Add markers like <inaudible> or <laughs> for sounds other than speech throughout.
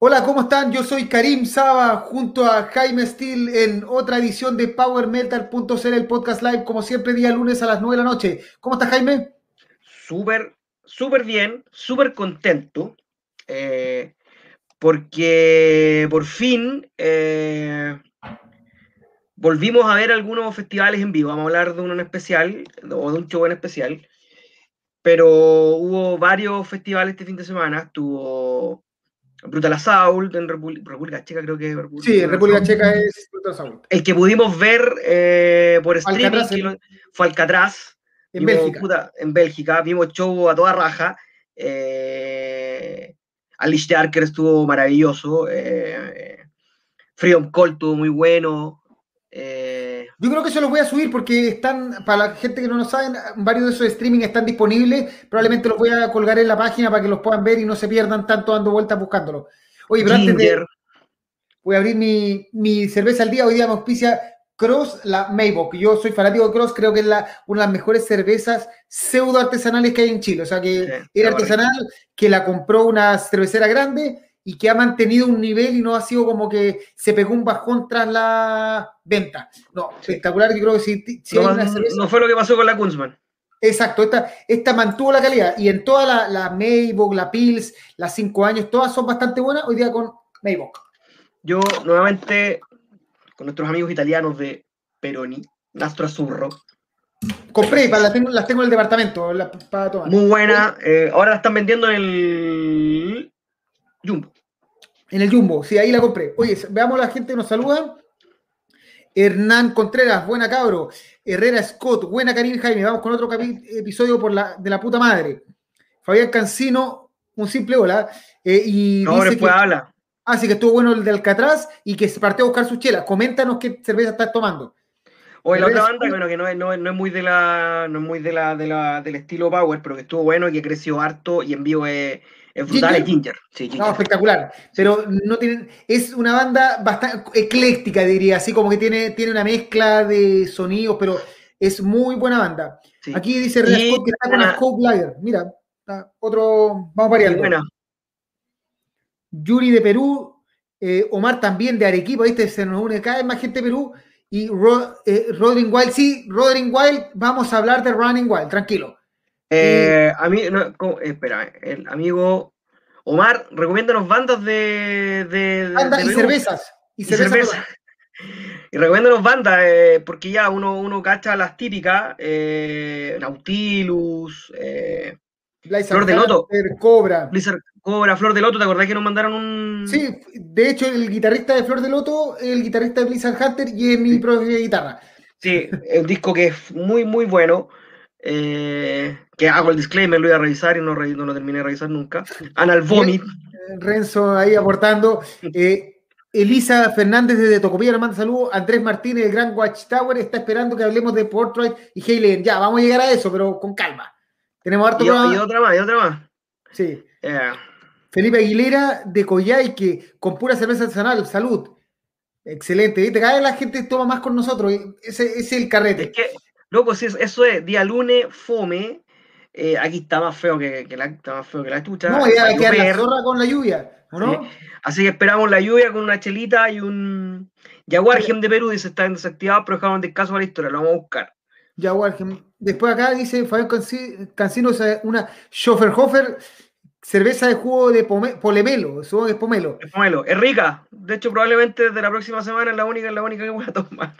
Hola, ¿cómo están? Yo soy Karim Saba junto a Jaime Steele en otra edición de PowerMetal.cl, el podcast live, como siempre, día lunes a las 9 de la noche. ¿Cómo estás, Jaime? Súper, súper bien, súper contento, eh, porque por fin eh, volvimos a ver algunos festivales en vivo. Vamos a hablar de uno en especial, o de un show en especial, pero hubo varios festivales este fin de semana. Estuvo Brutal Assault en República Checa, creo que Sí, en República Checa es Brutal Assault. El que pudimos ver eh, por streaming fue Alcatraz. En Bélgica. en Bélgica. Vimos show a toda raja. Eh, Alice Darker estuvo maravilloso. Eh, Freedom Call estuvo muy bueno. Eh, Yo creo que eso lo voy a subir porque están, para la gente que no lo saben, varios de esos streaming están disponibles. Probablemente los voy a colgar en la página para que los puedan ver y no se pierdan tanto dando vueltas buscándolo. Oye, pero antes de. Voy a abrir mi, cerveza al día. Hoy día me auspicia Cross, la Maybach. Yo soy fanático de Cross, creo que es la, una de las mejores cervezas pseudo artesanales que hay en Chile. O sea, que era artesanal, que la compró una cervecera grande y que ha mantenido un nivel y no ha sido como que se pegó un bajón tras la venta. No, espectacular, yo creo que si, no, fue lo que pasó con la Kunzman. Exacto, esta, esta mantuvo la calidad y en toda la, la Maybach, la Pils, las cinco años, todas son bastante buenas, hoy día con Maybach. Yo nuevamente, con nuestros amigos italianos de Peroni, Nastro Azzurro, Compré, las tengo, las tengo en el departamento para tomar. Muy buena. Eh, ahora la están vendiendo en el Jumbo. En el Jumbo, sí, ahí la compré. Oye, veamos la gente que nos saluda. Hernán Contreras, buena cabro. Herrera Scott, buena Karim Jaime. Vamos con otro episodio por la, de la puta madre. Fabián Cancino, un simple hola. Eh, y no, después que, habla. Ah, sí, que estuvo bueno el de Alcatraz y que se partió a buscar su chela. Coméntanos qué cerveza estás tomando. Oye, la otra banda, bueno, que no es, no, es, muy de la, no es muy de la, de la, del estilo Power, pero que estuvo bueno y que creció harto y en vivo es es brutal, Ginger. Ginger. No, espectacular. Pero no tienen, es una banda bastante ecléctica, diría, así como que tiene, tiene una mezcla de sonidos, pero es muy buena banda. Aquí dice René Scott que está con la Scope Liar. Mira, otro, vamos variando. Buena. Yuri de Perú, eh, Omar también de Arequipa, ¿viste? Se nos une cada vez más gente de Perú. Y eh, Rodring Wild, sí, Rodring Wild, vamos a hablar de Running Wild, tranquilo. Eh, a mí, no, espera, el amigo Omar, recomiéndanos bandas de. de, bandas y cervezas. Y, cerveza. <laughs> Y recomiéndanos bandas, eh, porque ya uno, uno cacha las típicas: eh, Nautilus, eh, Flor de Loto. Cobra. Cobra, Flor de Loto, ¿te acordás que nos mandaron un. Sí, de hecho, el guitarrista de Flor de Loto, el guitarrista de Blizzard Hunter y es mi propia guitarra. Sí, es un disco que es muy, muy bueno. Eh, que hago el disclaimer, lo voy a revisar y no, no lo terminé de revisar nunca. Anal Vomit. Renzo ahí aportando. <laughs> Eh, Elisa Fernández desde Tocopilla nos manda saludos. Andrés Martínez, el Gran Watchtower, está esperando que hablemos de Portrait y Halen. Ya, vamos a llegar a eso, pero con calma. Tenemos harto y, y otra más, y otra más. Sí. Felipe Aguilera de Coyhaique, con pura cerveza artesanal. Salud. Excelente. ¿Viste? Cada vez la gente toma más con nosotros. Ese, es el carrete. Es que Loco, si eso es día lunes, fome. Eh, aquí está más feo que, la, está más feo que la chucha. No, ya queda la zorra con la lluvia, no? Así que esperamos la lluvia con una chelita y un Jaguar Gem de Perú. Dice, están desactivados, pero dejaron descaso a la historia. Lo vamos a buscar. Jaguar Gem. Después acá dice Fabián Cancino, una Schofferhofer cerveza de jugo de polemelo. Supongo que es pomelo. Es pomelo. Es rica. De hecho, probablemente desde la próxima semana es la única, es la única que voy a tomar.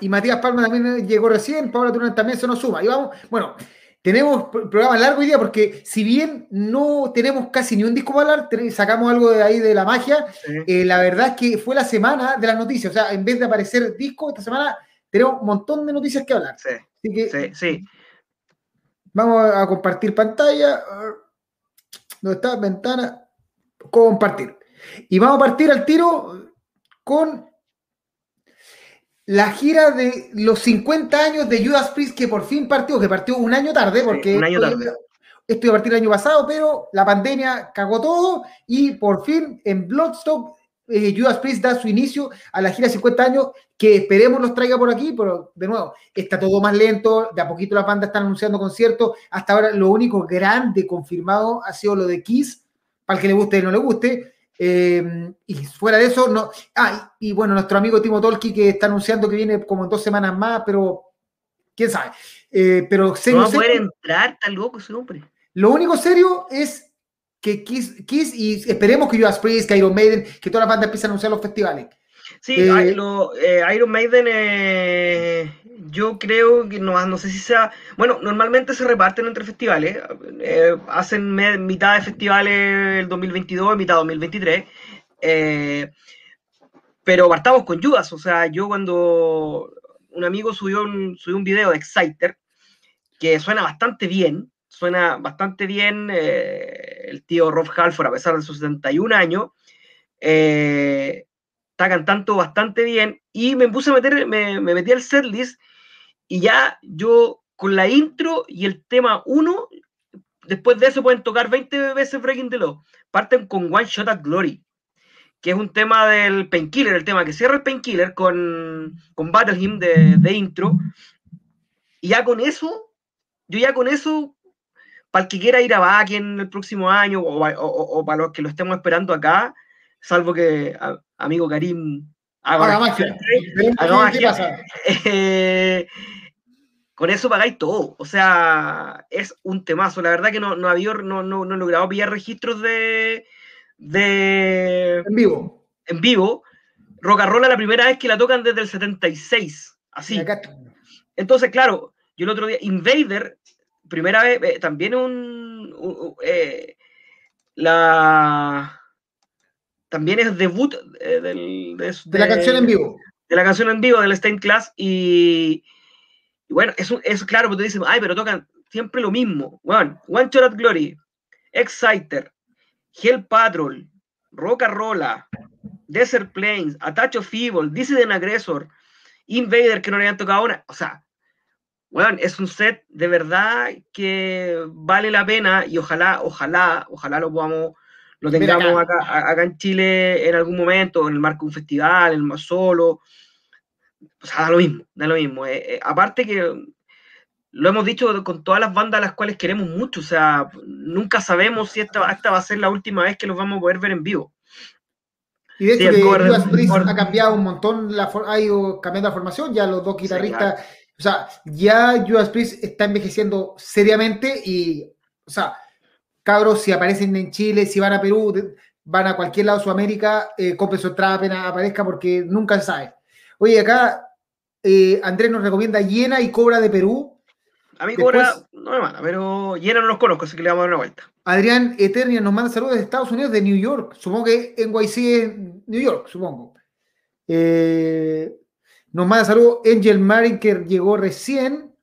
Y Matías Palma también llegó recién, Paula Turán también se nos suma. Y vamos, bueno, tenemos programa largo hoy día porque si bien no tenemos casi ni un disco para hablar, sacamos algo de ahí de la magia, eh, la verdad es que fue la semana de las noticias. O sea, en vez de aparecer disco, esta semana tenemos un montón de noticias que hablar. Sí, sí, sí. Vamos a compartir pantalla. ¿Dónde está? Ventana. Compartir. Y vamos a partir al tiro con la gira de los 50 años de Judas Priest que por fin partió, que partió un año tarde, porque un año tarde. esto iba a partir el año pasado, pero la pandemia cagó todo y por fin en Bloodstock eh, Judas Priest da su inicio a la gira de 50 años, que esperemos los traiga por aquí, pero de nuevo, está todo más lento, de a poquito la banda están anunciando conciertos, hasta ahora lo único grande confirmado ha sido lo de Kiss, para el que le guste y no le guste, Eh, y fuera de eso, no. Ah, y, bueno, nuestro amigo Timo Tolki que está anunciando que viene como en dos semanas más, pero quién sabe. Eh, pero serio, no va a poder entrar, tan loco ese hombre. Lo único serio es que Kiss, y esperemos que Judas Priest, que Iron Maiden, que todas las bandas empiecen a anunciar los festivales. Sí, eh, Iron Maiden, yo creo que no, no sé si sea. Bueno, normalmente se reparten entre festivales. hacen mitad de festivales el 2022 y mitad 2023. pero partamos con Judas. O sea, yo cuando un amigo subió un, subió un video de Exciter que suena bastante bien, suena bastante bien eh, el tío Rob Halford, a pesar de sus 71 años, eh, está cantando bastante bien y me puse a meter, me, me metí al setlist y ya yo con la intro y el tema 1, después de eso pueden tocar 20 veces Breaking the Law, parten con One Shot at Glory que es un tema del Painkiller, el tema que cierra el Painkiller con, con Battle Hymn de, de, intro. Y ya con eso, yo ya con eso, para el que quiera ir a Bakken el próximo año o, o, para los que lo estemos esperando acá, salvo que amigo Karim haga, magia. <laughs> Eh, con eso pagáis todo. O sea, es un temazo. La verdad que no, no había, no, no, no he logrado pillar registros de, de... En vivo. En vivo. Rocarrola la primera vez que la tocan desde el 76. Así. Entonces, claro, yo el otro día, Invader, primera vez, eh, también un... Eh, la... También es debut eh, del, de, la canción en vivo. De la canción en vivo del Stain Class y, bueno, eso es claro, porque te dicen, ay, pero tocan siempre lo mismo. One, One Shot at Glory, Exciter, Hell Patrol, Roca Rolla, Desert Plains, Atacho Feeble, Dissident Aggressor, Invader que no le habían tocado una. O sea, bueno, es un set de verdad que vale la pena y ojalá, ojalá, ojalá lo podamos, lo tengamos acá. Acá, en Chile en algún momento, en el marco de un festival, en el más solo. O sea, da lo mismo, da lo mismo. Eh, eh, aparte que lo hemos dicho con todas las bandas a las cuales queremos mucho, o sea, nunca sabemos si esta, esta va a ser la última vez que los vamos a poder ver en vivo. Y de hecho, Judas Priest ha cambiado un montón, la, ha ido cambiando la formación, ya los dos guitarristas, o sea, ya Judas Priest está envejeciendo seriamente y, o sea, cabros, si aparecen en Chile, si van a Perú, van a cualquier lado de Sudamérica, eh, compren su entrada apenas aparezca porque nunca se sabe. Oye, acá eh, Andrés nos recomienda Llena y Cobra de Perú. A mí Cobra no me manda, pero Llena no los conozco, así que le vamos a dar una vuelta. Adrián Eternia nos manda saludos de Estados Unidos, de New York. Supongo que NYC es New York, supongo. Eh, nos manda saludos Angel Marin, que llegó recién.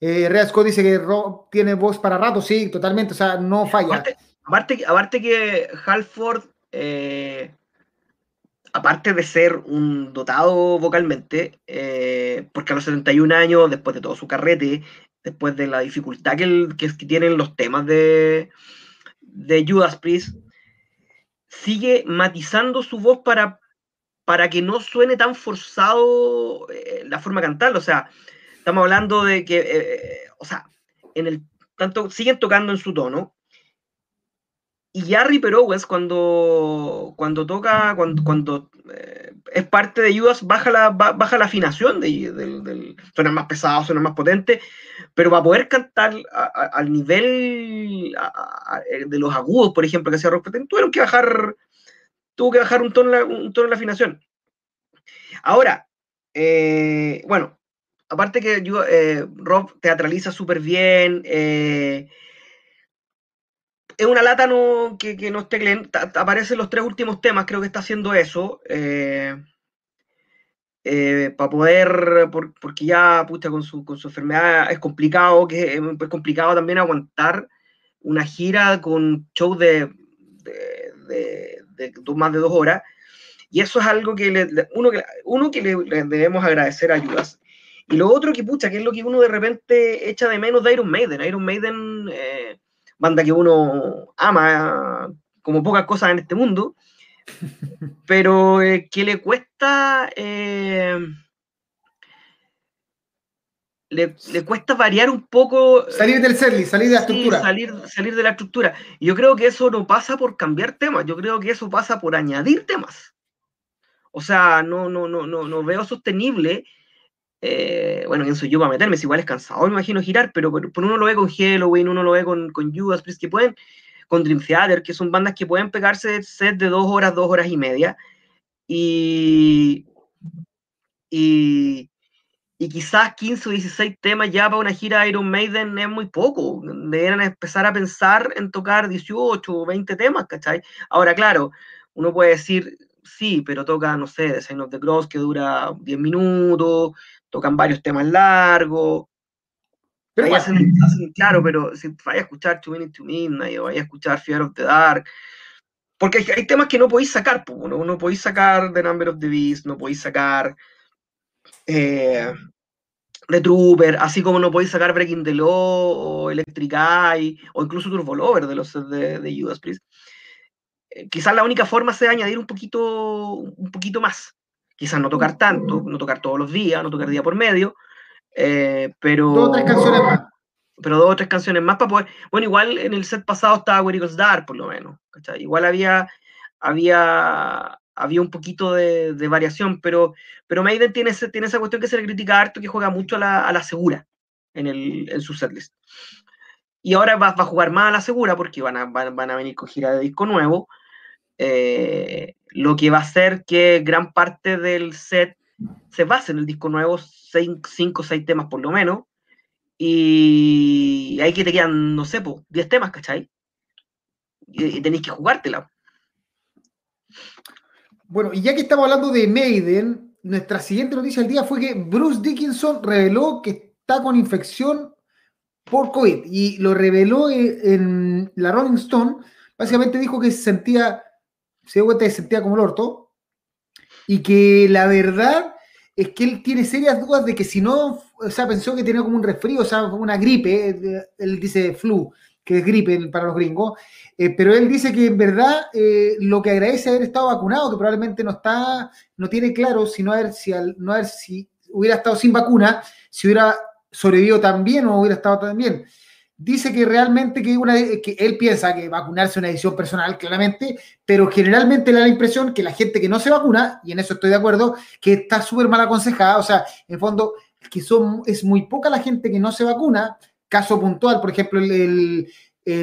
Eh, Rea Scott dice que tiene voz para rato, sí, totalmente, o sea, no falla. Aparte, aparte, que Halford, eh, aparte de ser un dotado vocalmente, eh, porque a los 71 años, después de todo su carrete, después de la dificultad que, tienen los temas de, de Judas Priest, sigue matizando su voz para, para que no suene tan forzado eh, la forma de cantarlo. O sea, estamos hablando de que, eh, o sea, en el tanto siguen tocando en su tono, y Harry Perowes cuando, cuando toca, cuando, cuando eh, es parte de Judas, baja la, baja la afinación, de, del, suena más pesado, suena más potente, pero para poder cantar al nivel eh, de los agudos, por ejemplo, que hacía Rock tuvieron que bajar, tuvo que bajar un tono, un tono la afinación. Ahora, eh, bueno, aparte que yo, Rob teatraliza súper bien, es una lata no, que, que no esté aparecen los tres últimos temas, creo que está haciendo eso. Eh, eh, para poder, porque ya puta, con, su, con su enfermedad es complicado, que es, complicado también aguantar una gira con show de, de, más de dos horas. Y eso es algo que, le, uno, uno que le, debemos agradecer a Ayudas. Y lo otro que, pucha, que es lo que uno de repente echa de menos de Iron Maiden. Iron Maiden eh, banda que uno ama como pocas cosas en este mundo, <laughs> pero eh, que le cuesta... Eh, le, cuesta variar un poco. Salir del setlist, salir de la estructura. Salir, salir de la estructura. Yo creo que eso no pasa por cambiar temas, yo creo que eso pasa por añadir temas. O sea, no, no, no, no, no veo sostenible. Eh, bueno, ¿quién soy yo para meterme? Si igual es cansado, me imagino girar, pero, pero, uno lo ve con Halloween, uno lo ve con, con Judas Priest, que pueden, con Dream Theater, que son bandas que pueden pegarse set de dos horas, dos horas y media. Y, y, y quizás 15 o 16 temas ya para una gira Iron Maiden es muy poco. Deberían empezar a pensar en tocar 18 o 20 temas, ¿cachai? Ahora, claro, uno puede decir, sí, pero toca, no sé, The Sign of the Cross que dura 10 minutos, tocan varios temas largos. Pero claro, pero si vaya a escuchar Two Minutes to Midnight o vaya a escuchar Fear of the Dark, porque hay, temas que no podéis sacar, no, no podéis sacar The Number of the Beast, no podéis sacar eh, The Trooper, así como no podéis sacar Breaking the Law o Electric Eye o incluso Turbo Lover de los de, de Judas Priest. Eh, quizás la única forma sea añadir un poquito, un poquito más. Quizás no tocar tanto, no tocar todos los días, no tocar día por medio, eh, pero... Dos o tres canciones más. Pero dos o tres canciones más para poder... Bueno, igual en el set pasado estaba Where It Dark, por lo menos. Igual había, había, había un poquito de, variación, pero, pero Maiden tiene, tiene esa cuestión que se le critica harto, que juega mucho a la, segura en, el, en su setlist. Y ahora va, a jugar más a la segura porque van a, van, a venir con gira de disco nuevo, eh, lo que va a hacer que gran parte del set se base en el disco nuevo, 5 o 6 temas por lo menos, y ahí que te quedan, no sé, 10 temas, ¿cachai? Y, tenéis que jugártela. Bueno, y ya que estamos hablando de Maiden, nuestra siguiente noticia del día fue que Bruce Dickinson reveló que está con infección por COVID y lo reveló en la Rolling Stone. Básicamente dijo que se sentía, se dio cuenta que se sentía como el orto y que la verdad es que él tiene serias dudas de que si no, o sea, pensó que tenía como un resfrío, o sea, una gripe, él dice flu, que es gripe para los gringos, eh, pero él dice que en verdad eh, lo que agradece haber estado vacunado, que probablemente no está, no tiene claro si no haber, si, no haber, si hubiera estado sin vacuna, si hubiera sobrevivido también o hubiera estado tan bien. Dice que realmente que, una, que él piensa que vacunarse es una decisión personal, claramente, pero generalmente le da la impresión que la gente que no se vacuna, y en eso estoy de acuerdo, que está súper mal aconsejada, o sea, en fondo, que son, es muy poca la gente que no se vacuna, caso puntual, por ejemplo, el,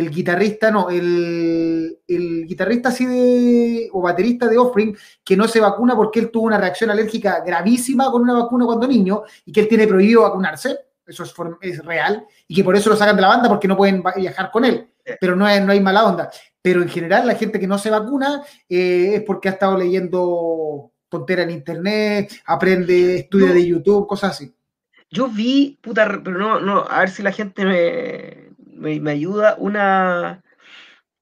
guitarrista, no, el, guitarrista así de, o baterista de Offspring, que no se vacuna porque él tuvo una reacción alérgica gravísima con una vacuna cuando niño y que él tiene prohibido vacunarse, eso es, es real, y que por eso lo sacan de la banda porque no pueden viajar con él, pero no, no hay mala onda. Pero en general la gente que no se vacuna eh, es porque ha estado leyendo tontera en internet, aprende, estudia de YouTube, cosas así. Yo vi, puta, pero no, no, a ver si la gente me, me, ayuda, una,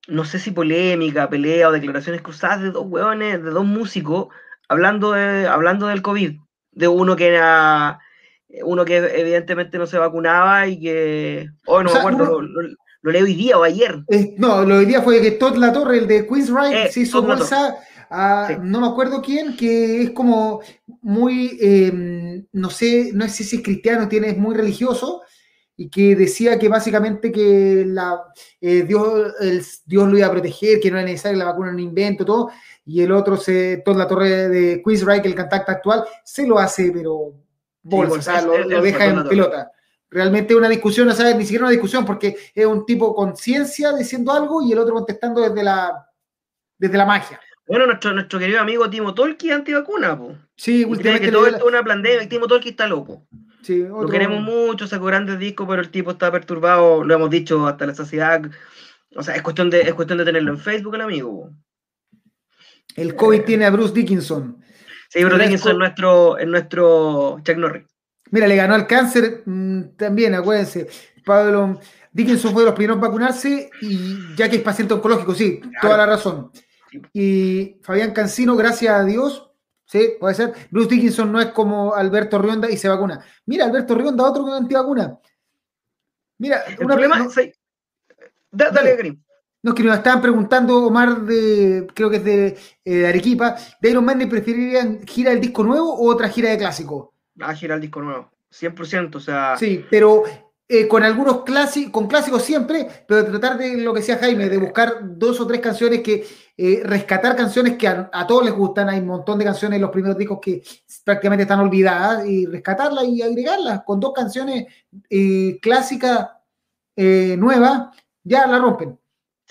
no sé si polémica, pelea o declaraciones cruzadas de dos hueones, de dos músicos, hablando, de, hablando del COVID, de uno que era, uno que evidentemente no se vacunaba y que, oh, no me acuerdo, lo, leí hoy día o ayer. no, lo hoy día fue que Todd La Torre, el de Queen's eh, se hizo bolsa no me acuerdo quién, que es como muy, em, no sé, no sé si es cristiano, tiene, es muy religioso, y que decía que básicamente que la, eh, Dios, el, Dios lo iba a proteger, que no era necesario la vacuna, un invento, todo, y el otro, se, toda la torre de Quizrike, el cantante actual, se lo hace, pero bolsa, lo, deja en pelota. Realmente una discusión, no sabes, ni siquiera una discusión, porque es un tipo con ciencia diciendo algo y el otro contestando desde la, desde la magia. Bueno, nuestro, nuestro querido amigo Timo Tolki antivacuna, po. Sí, últimamente. Que todo esto es una pandemia, Timo Tolki está loco. Sí, Lo queremos mucho, sacó grandes discos, pero el tipo está perturbado, lo hemos dicho hasta la saciedad. O sea, es cuestión de, es cuestión de tenerlo en Facebook, el amigo. El COVID tiene a Bruce Dickinson. Sí, Bruce Dickinson es nuestro, es nuestro Chuck Norris. Mira, le ganó al cáncer mm, también, acuérdense. Pablo Dickinson fue de los primeros en vacunarse y ya que es paciente oncológico, sí, toda la razón. Y Fabián Cancino, gracias a Dios, sí, puede ser. Bruce Dickinson no es como Alberto Rionda y se vacuna. Mira, Alberto Rionda, otro con antivacuna. Mira, el problema dale, Grim. No, que nos estaban preguntando, Omar, de, creo que es de, eh, Arequipa, ¿de Iron Man preferirían gira del disco nuevo o otra gira de clásico? Ah, gira el disco nuevo. 100%, o sea... Sí, pero eh, con algunos clásicos, con clásicos siempre, pero tratar de lo que decía Jaime, de buscar dos o tres canciones que, eh, rescatar canciones que a, todos les gustan, hay un montón de canciones en los primeros discos que prácticamente están olvidadas, y rescatarlas y agregarlas con dos canciones eh, clásicas nuevas, ya la rompen.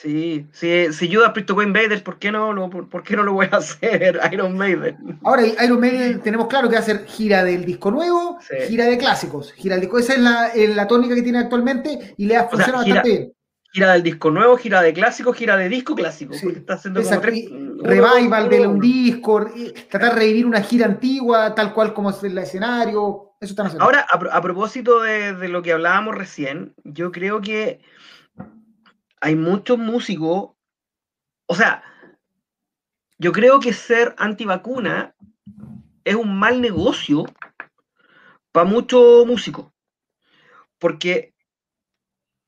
Sí, sí, si Judas Priest tocó Invaders, ¿por qué, no, lo, por, qué no lo voy a <laughs> hacer Iron Maiden? Ahora, Iron Maiden tenemos claro que va a ser gira del disco nuevo, gira de clásicos, gira del disco. Esa es la, la, tónica que tiene actualmente y le ha funcionado bastante bien. Gira del disco nuevo, gira de clásicos, gira de disco clásico. está haciendo revival de un disco, tratar de revivir una gira antigua, tal cual como es el escenario. Eso haciendo. Ahora, a, propósito de, de lo que hablábamos recién, yo creo que hay muchos músicos, o sea, yo creo que ser antivacuna es un mal negocio para muchos músicos. Porque,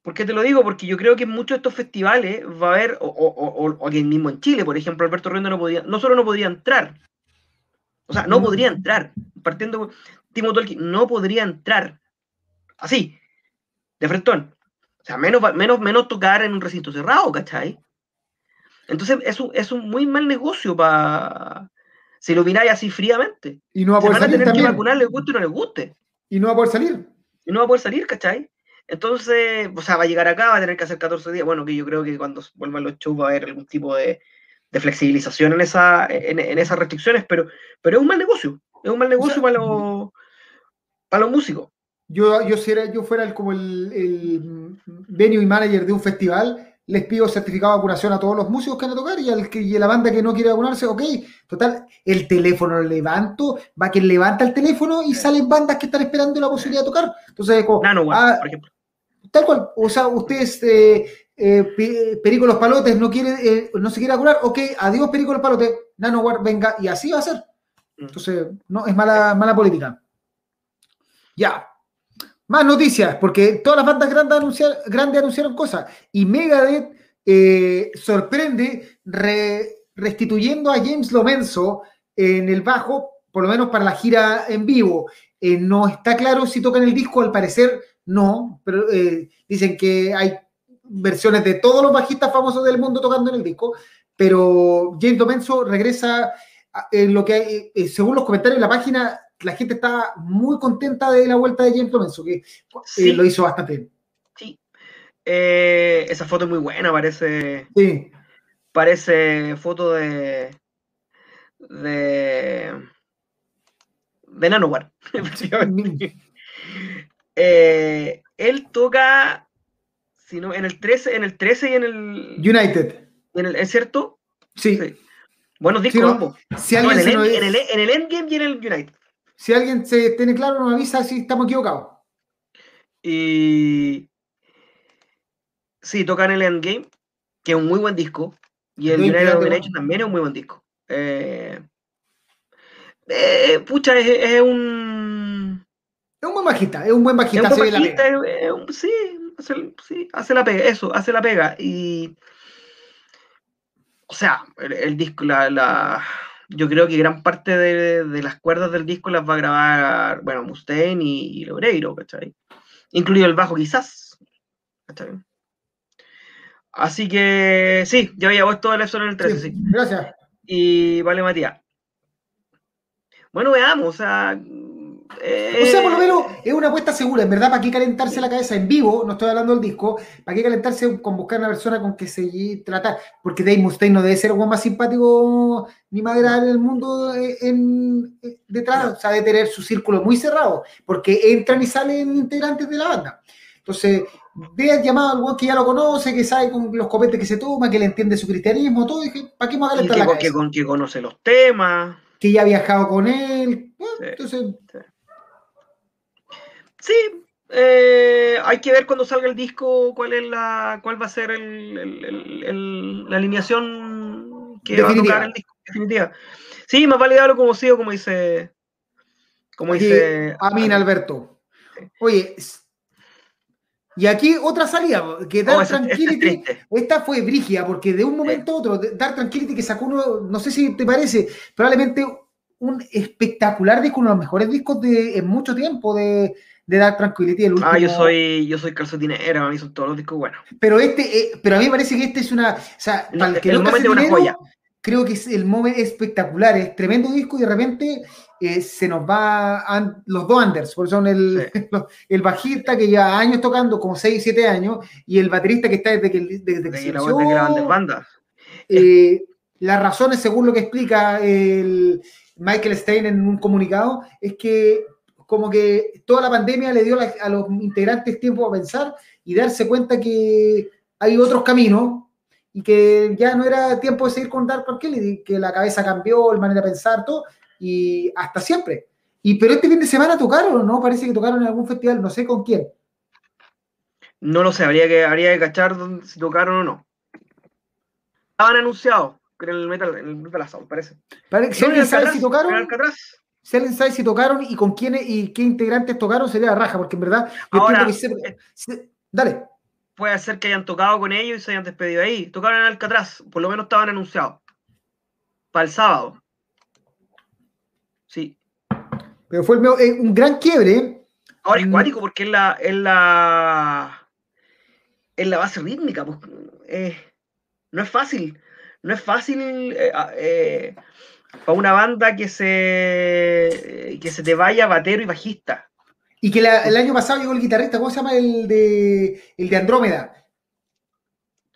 porque te lo digo, porque yo creo que en muchos de estos festivales va a haber, o, o, aquí mismo en Chile, por ejemplo, Alberto Renda no podía, no solo no podía entrar, o sea, no podría entrar, partiendo Timo Tolkien, no podría entrar, así, de frentón. O sea, menos, menos, menos tocar en un recinto cerrado, ¿cachai? Entonces es un, es un muy mal negocio para... Si lo miráis así fríamente. Y no va a poder salir tener que vacunar, les guste o no les guste. Y no va a poder salir. Y no va a poder salir, ¿cachai? Entonces, o sea, va a llegar acá, va a tener que hacer 14 días. Bueno, que yo creo que cuando vuelvan los shows va a haber algún tipo de, de flexibilización en, esa, en, en, esas restricciones, pero, pero es un mal negocio. Es un mal negocio para, los, para los músicos yo, yo, si yo fuera como el, el, venue y manager de un festival, les pido certificado de vacunación a todos los músicos que van a tocar y, al que, y a la banda que no quiere vacunarse, ok, total, el teléfono lo levanto, va quien levanta el teléfono y salen bandas que están esperando la posibilidad de tocar. Entonces, como, ah, por ejemplo. Tal cual, o sea, ustedes, eh, eh, Perico Los Palotes, no, quiere, eh, no se quiere vacunar, ok, adiós Perico Los Palotes, Nanowar, venga, y así va a ser. Mm. Entonces, no, es mala, mala política. Ya, más noticias, porque todas las bandas grandes, anunciaron, cosas. Y Megadeth eh, sorprende restituyendo a James Lomenzo en el bajo, por lo menos para la gira en vivo. Eh, no está claro si tocan el disco, al parecer no, pero eh, dicen que hay versiones de todos los bajistas famosos del mundo tocando en el disco, pero James Lomenzo regresa en lo que, según los comentarios de la página, la gente está muy contenta de la vuelta de James Lorenzo, que eh, lo hizo bastante bien. Sí. Eh, esa foto es muy buena, parece. Sí. Parece foto de. de. de Nanowar. <laughs> eh, él toca. Si no, en el 13, en el 13 y en el. United. En el, ¿Es cierto? Sí. Buenos discos en, el, en, el, en el Endgame y en el United. Si alguien se tiene claro, nos avisa si estamos equivocados. Y. Sí, tocan el Endgame, que es un muy buen disco. Y el United of también es un muy buen disco. Eh, eh, pucha, es, un. Es un buen bajista, es un buen bajista. Es un bajista, sí, hace, sí, hace la pega, eso, hace la pega. Y. O sea, el, disco, la yo creo que gran parte de, las cuerdas del disco las va a grabar, bueno, Mustaine y, y Lobreiro, ¿cachai? Incluido el bajo quizás, ¿cachai? Así que sí, ya había puesto el en el 13, sí, Gracias. Y vale, Matías. Bueno, veamos, o sea, o sea, por lo menos es una apuesta segura, en verdad, ¿para qué calentarse la cabeza en vivo? No estoy hablando del disco, ¿para qué calentarse con buscar una persona con que se trata? Porque Dave Mustaine no debe ser el más simpático ni más del mundo eh, en, eh, detrás, o sea, debe tener su círculo muy cerrado, porque entran y salen integrantes de la banda. Entonces, veas llamado al que ya lo conoce, que sabe con los copetes que se toma, que le entiende su cristianismo, todo, dije, ¿para qué más calentar la cabeza? Que, que conoce los temas. Que ya ha viajado con él. entonces, Sí, eh, hay que ver cuando salga el disco cuál es la cuál va a ser la alineación que va a tocar el disco definitiva. Sí, más vale darlo como sido, como dice como dice Amin Alberto. Oye, y aquí otra salida, que Dark Tranquility, esta fue brigia, porque de un momento a otro, Dark Tranquility que sacó uno, no sé si te parece, probablemente un espectacular disco, uno de los mejores discos de en mucho tiempo de, de Dark Tranquility. El último... Ah, yo soy, yo soy calcetinera, a mí son todos los discos buenos. Pero este, eh, pero a mí me parece que este es una, o sea, no, el que no una joya. Creo que es el moment espectacular, es tremendo disco y de repente eh, se nos va los dos Anders, porque son el, <laughs> el bajista que lleva años tocando, como 6, 7 años, y el baterista que está desde que, desde que se la bandas. Eh, las razones, según lo que explica el Michael Stein en un comunicado, es que como que toda la pandemia le dio a los integrantes tiempo a pensar y darse cuenta que hay otros caminos y que ya no era tiempo de seguir con Dark Kelly, que la cabeza cambió, la manera de pensar, todo, y hasta siempre. Y pero este fin de semana tocaron, o ¿no? Parece que tocaron en algún festival, no sé con quién. No lo sé, habría que, habría que cachar si tocaron o no. Estaban anunciados en el Metal, en el metal Assault, parece. parece sabe si tocaron, si alguien sabe si tocaron y con quiénes y qué integrantes tocaron, sería raja, porque en verdad. Ahora, eh, dale. Puede ser que hayan tocado con ellos y se hayan despedido ahí. Tocaron en Alcatraz, por lo menos estaban anunciados. Para el sábado. Sí. Pero fue eh, un gran quiebre. Ahora es mm. cuático porque es la, es la, es la base rítmica. Pues, eh, no es fácil. No es fácil eh, para una banda que se, que se te vaya batero y bajista. Y que el año pasado llegó el guitarrista, ¿cómo se llama? El de, el de Andrómeda.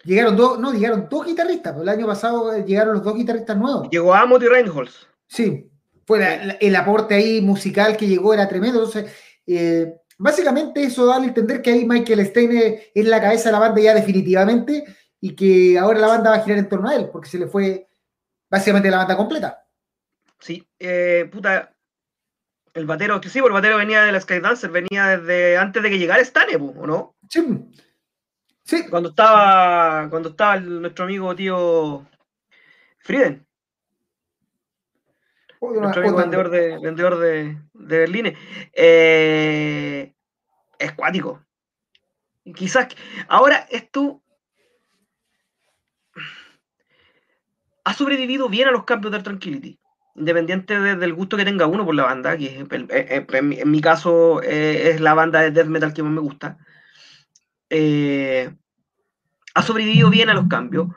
Llegaron dos, no, llegaron dos guitarristas. Pues el año pasado llegaron los dos guitarristas nuevos. Llegó Amot y Reinholz. Sí, fue el aporte ahí musical que llegó era tremendo. Entonces, eh, básicamente eso da a entender que ahí Michael Stein es la cabeza de la banda ya definitivamente y que ahora la banda va a girar en torno a él, porque se le fue básicamente la banda completa. Sí, eh, puta, el batero, que sí, el batero venía de la Skydancer, venía desde antes de que llegara Stane, ¿o no? Sí. Sí. Cuando estaba, cuando estaba nuestro amigo tío Frieden. nuestro amigo vendedor de, vendedor de, de Berlín. Eh, es cuático. Quizás, ahora esto ha sobrevivido bien a los cambios de Tranquility independiente del gusto que tenga uno por la banda, que eh, eh, en, mi caso eh, es la banda de death metal que más me gusta, ha sobrevivido bien a los cambios.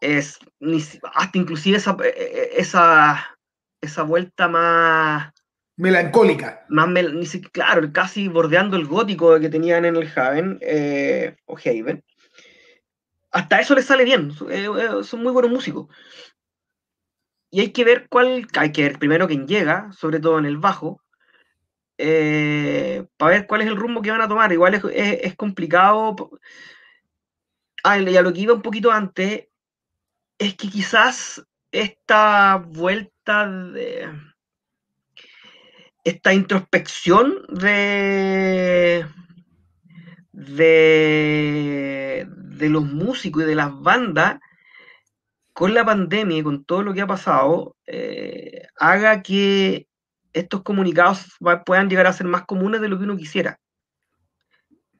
Es, hasta inclusive esa, esa, esa vuelta más melancólica. Más claro, casi bordeando el gótico que tenían en el Haven o Haven. Hasta eso les sale bien, son muy buenos músicos y hay que ver cuál, hay que ver primero quién llega, sobre todo en el bajo, eh, para ver cuál es el rumbo que van a tomar. Igual es, complicado. Ah, y a lo que iba un poquito antes, es que quizás esta vuelta de. esta introspección de. de. de los músicos y de las bandas con la pandemia y con todo lo que ha pasado, eh, haga que estos comunicados puedan llegar a ser más comunes de lo que uno quisiera.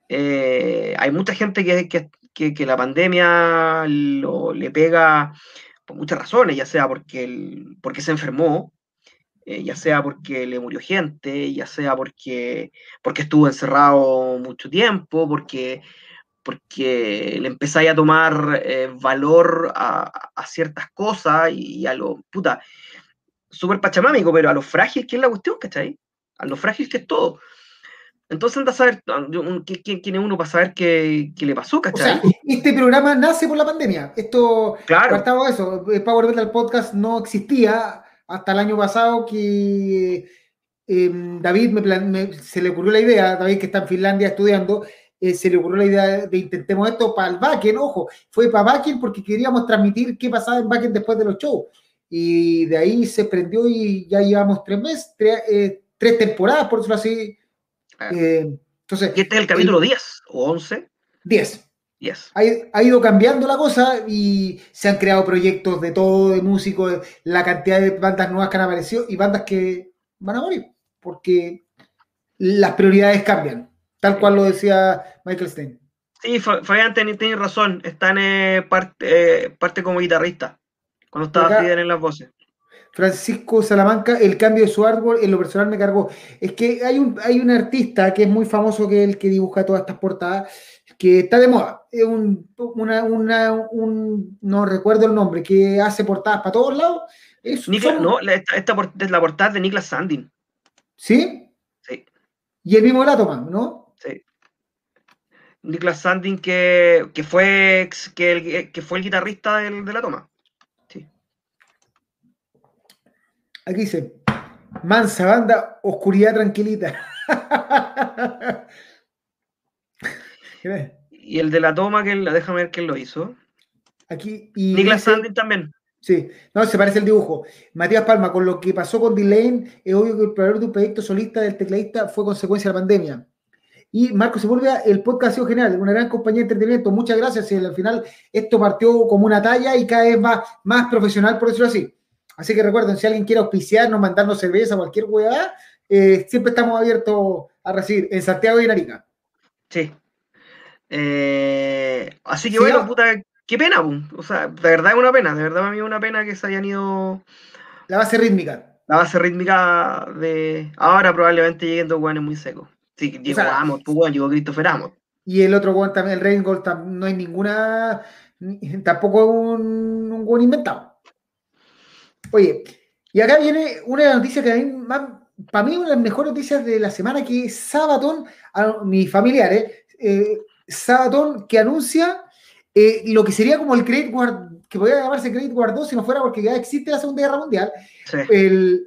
Eh, hay mucha gente que, la pandemia le pega por muchas razones, ya sea porque, porque se enfermó, eh, ya sea porque le murió gente, ya sea porque, porque estuvo encerrado mucho tiempo, porque porque le empezáis a tomar eh, valor a, ciertas cosas y, a lo, puta, súper pachamámico, pero a lo frágil que es la cuestión, ¿cachai? A lo frágil que es todo. Entonces anda a saber ah, quién es uno para saber qué, le pasó, ¿cachai? este programa nace por la pandemia. Esto, claro. eso, eh, Power Metal Podcast no existía hasta el año pasado que em, David se le ocurrió la idea, David que está en Finlandia estudiando, eh, se le ocurrió la idea de, intentemos esto para el backend, ojo, fue para backend porque queríamos transmitir qué pasaba en backend después de los shows. Y de ahí se prendió y ya llevamos tres meses, tres, eh, temporadas, por decirlo así. Ah. Eh, entonces, este es el capítulo 10 o 11? 10. Yes. Ha, ha, ido cambiando la cosa y se han creado proyectos de todo, de músicos, la cantidad de bandas nuevas que han aparecido y bandas que van a morir, porque las prioridades cambian. Tal cual lo decía Michael Stein. Sí, Fabián tiene, razón. Está en eh, parte, eh, parte como guitarrista. Cuando estaba Friden en las voces. Francisco Salamanca, el cambio de su árbol en lo personal me cargó. Es que hay un, hay un artista que es muy famoso, que es el que dibuja todas estas portadas, que está de moda. Es un, una, una, un, no recuerdo el nombre, que hace portadas para todos lados. Es, no, esta, esta, es la portada de Niklas Sandin. ¿Sí? Sí. Y el mismo la toman, ¿no? Sí. Niklas Sandin, que, que, fue, que, el, que fue el guitarrista del, de la toma. Aquí dice, mansa banda, oscuridad tranquilita. <laughs> y el de la toma, que déjame ver quién lo hizo. Aquí. Y Niklas Sandin también. Sí, no, se parece el dibujo. Matías Palma, con lo que pasó con Delane, es obvio que el proveedor de un proyecto solista del tecladista fue consecuencia de la pandemia. Y Marco Sepúlveda, el podcast ha sido genial, una gran compañía de entretenimiento. Muchas gracias. Y al final esto partió como una talla y cada vez va más profesional, por decirlo así. Así que recuerden, si alguien quiere auspiciarnos, mandarnos cerveza, cualquier hueá, eh, siempre estamos abiertos a recibir en Santiago y en Arica. Sí. Eh, así que bueno, puta, qué pena, o sea, de verdad es una pena, de verdad a mí es una pena que se hayan ido. La base rítmica. La base rítmica de. Ahora probablemente lleguen dos guanes muy secos. Sí, llegó Amos, tú, bueno, llegó Christopher Amos. Y el otro guan también, el Reingold, no hay ninguna. Tampoco un, un guan inventado. Oye, y acá viene una noticia que a mí, para mí, una de las mejores noticias de la semana, que es Sabaton, a mis familiares, eh, Sabaton que anuncia eh, lo que sería como el Great War, que podría llamarse Great War 2 si no fuera porque ya existe la Segunda Guerra Mundial, el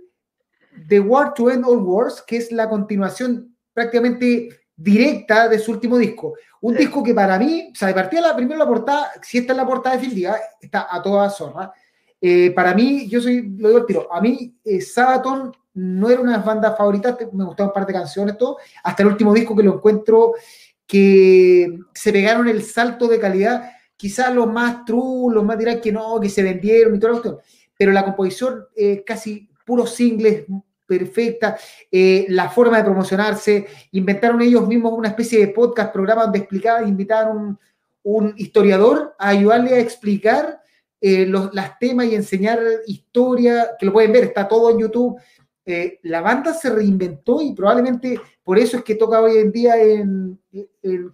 The War to End All Wars, que es la continuación prácticamente directa de su último disco. Un disco que para mí, o sea, de partida la primera la portada, si esta es la portada definitiva, está a toda zorra. Eh, para mí, yo soy, lo digo al tiro, a mí eh, Sabaton no era una de las bandas favoritas, me gustaban un par de canciones, todo, hasta el último disco que lo encuentro que se pegaron el salto de calidad, quizás los más true, los más dirán que no, que se vendieron y todo esto, pero la composición eh, casi puros singles, perfecta, eh, la forma de promocionarse, inventaron ellos mismos una especie de podcast, programa donde explicaban, invitaron un, un historiador a ayudarle a explicar eh, los las temas y enseñar historia, que lo pueden ver, está todo en YouTube. Eh, la banda se reinventó y probablemente por eso es que toca hoy en día en,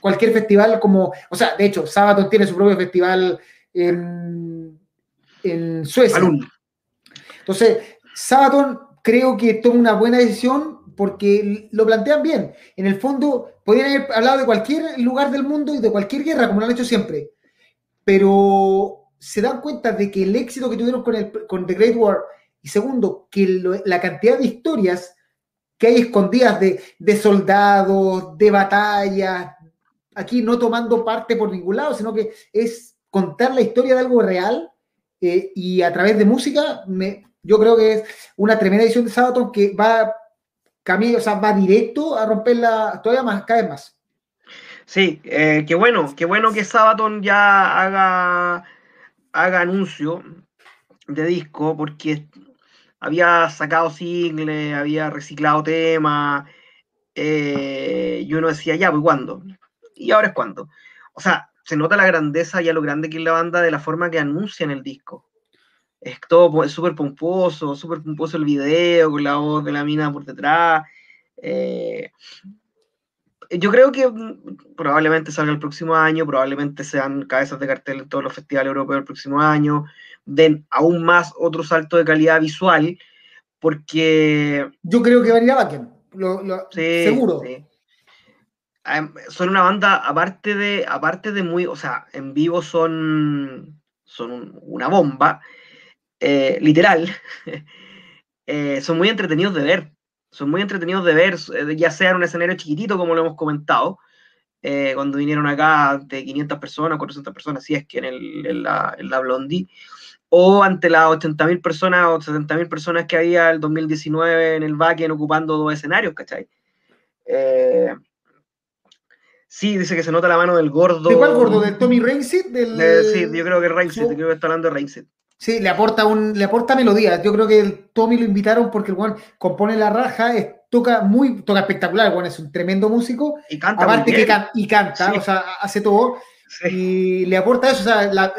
cualquier festival como, o sea, de hecho, Sabaton tiene su propio festival en, en Suecia. Entonces, Sabaton creo que toma una buena decisión porque lo plantean bien. En el fondo, podrían haber hablado de cualquier lugar del mundo y de cualquier guerra, como lo han hecho siempre. Pero se dan cuenta de que el éxito que tuvieron con, el, con The Great War, y segundo, que la cantidad de historias que hay escondidas de, de soldados, de batallas, aquí no tomando parte por ningún lado, sino que es contar la historia de algo real eh, y a través de música, me, yo creo que es una tremenda edición de Sabaton que va camino, o sea, va directo a romperla todavía más, cada vez más. Sí, eh, qué bueno, qué bueno que Sabaton ya haga haga anuncio de disco porque había sacado singles, había reciclado temas, eh, y uno decía, ya, pues ¿cuándo? Y ahora es cuando. O sea, se nota la grandeza y a lo grande que es la banda de la forma que anuncian el disco. Es todo súper pomposo, súper pomposo el video, con la voz de la mina por detrás. Eh, yo creo que mm, probablemente salga el próximo año, probablemente sean cabezas de cartel en todos los festivales europeos el próximo año, den aún más otro salto de calidad visual, porque... Yo creo que va a ir a Bakken, lo, seguro. Son una banda, aparte de, aparte de muy, o sea, en vivo son, son una bomba, eh, literal, <laughs> eh, son muy entretenidos de ver son muy entretenidos de ver, eh, ya sea en un escenario chiquitito, como lo hemos comentado, eh, cuando vinieron acá ante 500 personas, 400 personas, si es que en, el, en, la, en la Blondie, o ante las 80.000 personas o 70.000 personas que había el 2019 en el Bakken ocupando dos escenarios, ¿cachai? Sí, dice que se nota la mano del gordo. ¿De cuál gordo? ¿De Tommy Rainsett? sí, yo creo que Rainsett, creo que está hablando de Rainsett. Sí, le aporta, un, le aporta melodía. Yo creo que el Tommy lo invitaron porque el Juan compone la raja, toca muy, toca espectacular, Juan es un tremendo músico. Y canta. Aparte que y canta, o sea, hace todo. Y le aporta eso, o sea,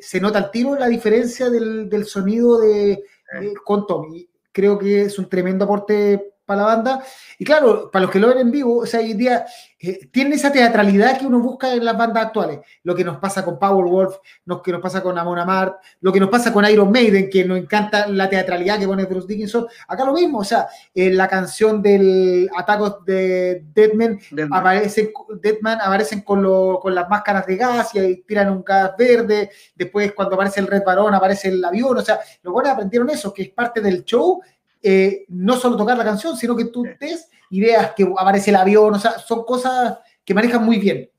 se nota al tiro la diferencia del, sonido de, eh, con Tommy. Creo que es un tremendo aporte para la banda. Y claro, para los que lo ven en vivo, o sea, hoy en día eh, tienen esa teatralidad que uno busca en las bandas actuales. Lo que nos pasa con Powerwolf, lo que nos pasa con Amon Amart, lo que nos pasa con Iron Maiden, que nos encanta la teatralidad que pone Bruce Dickinson. Acá lo mismo, o sea, en la canción del ataque de Deadman, Aparecen, Deadman aparecen con, con las máscaras de gas y tiran un gas verde. Después, cuando aparece el Red Barón, aparece el avión. O sea, los buenos aprendieron eso, que es parte del show eh, no solo tocar la canción, sino que tú ves y veas que aparece el avión, o sea, son cosas que manejan muy bien.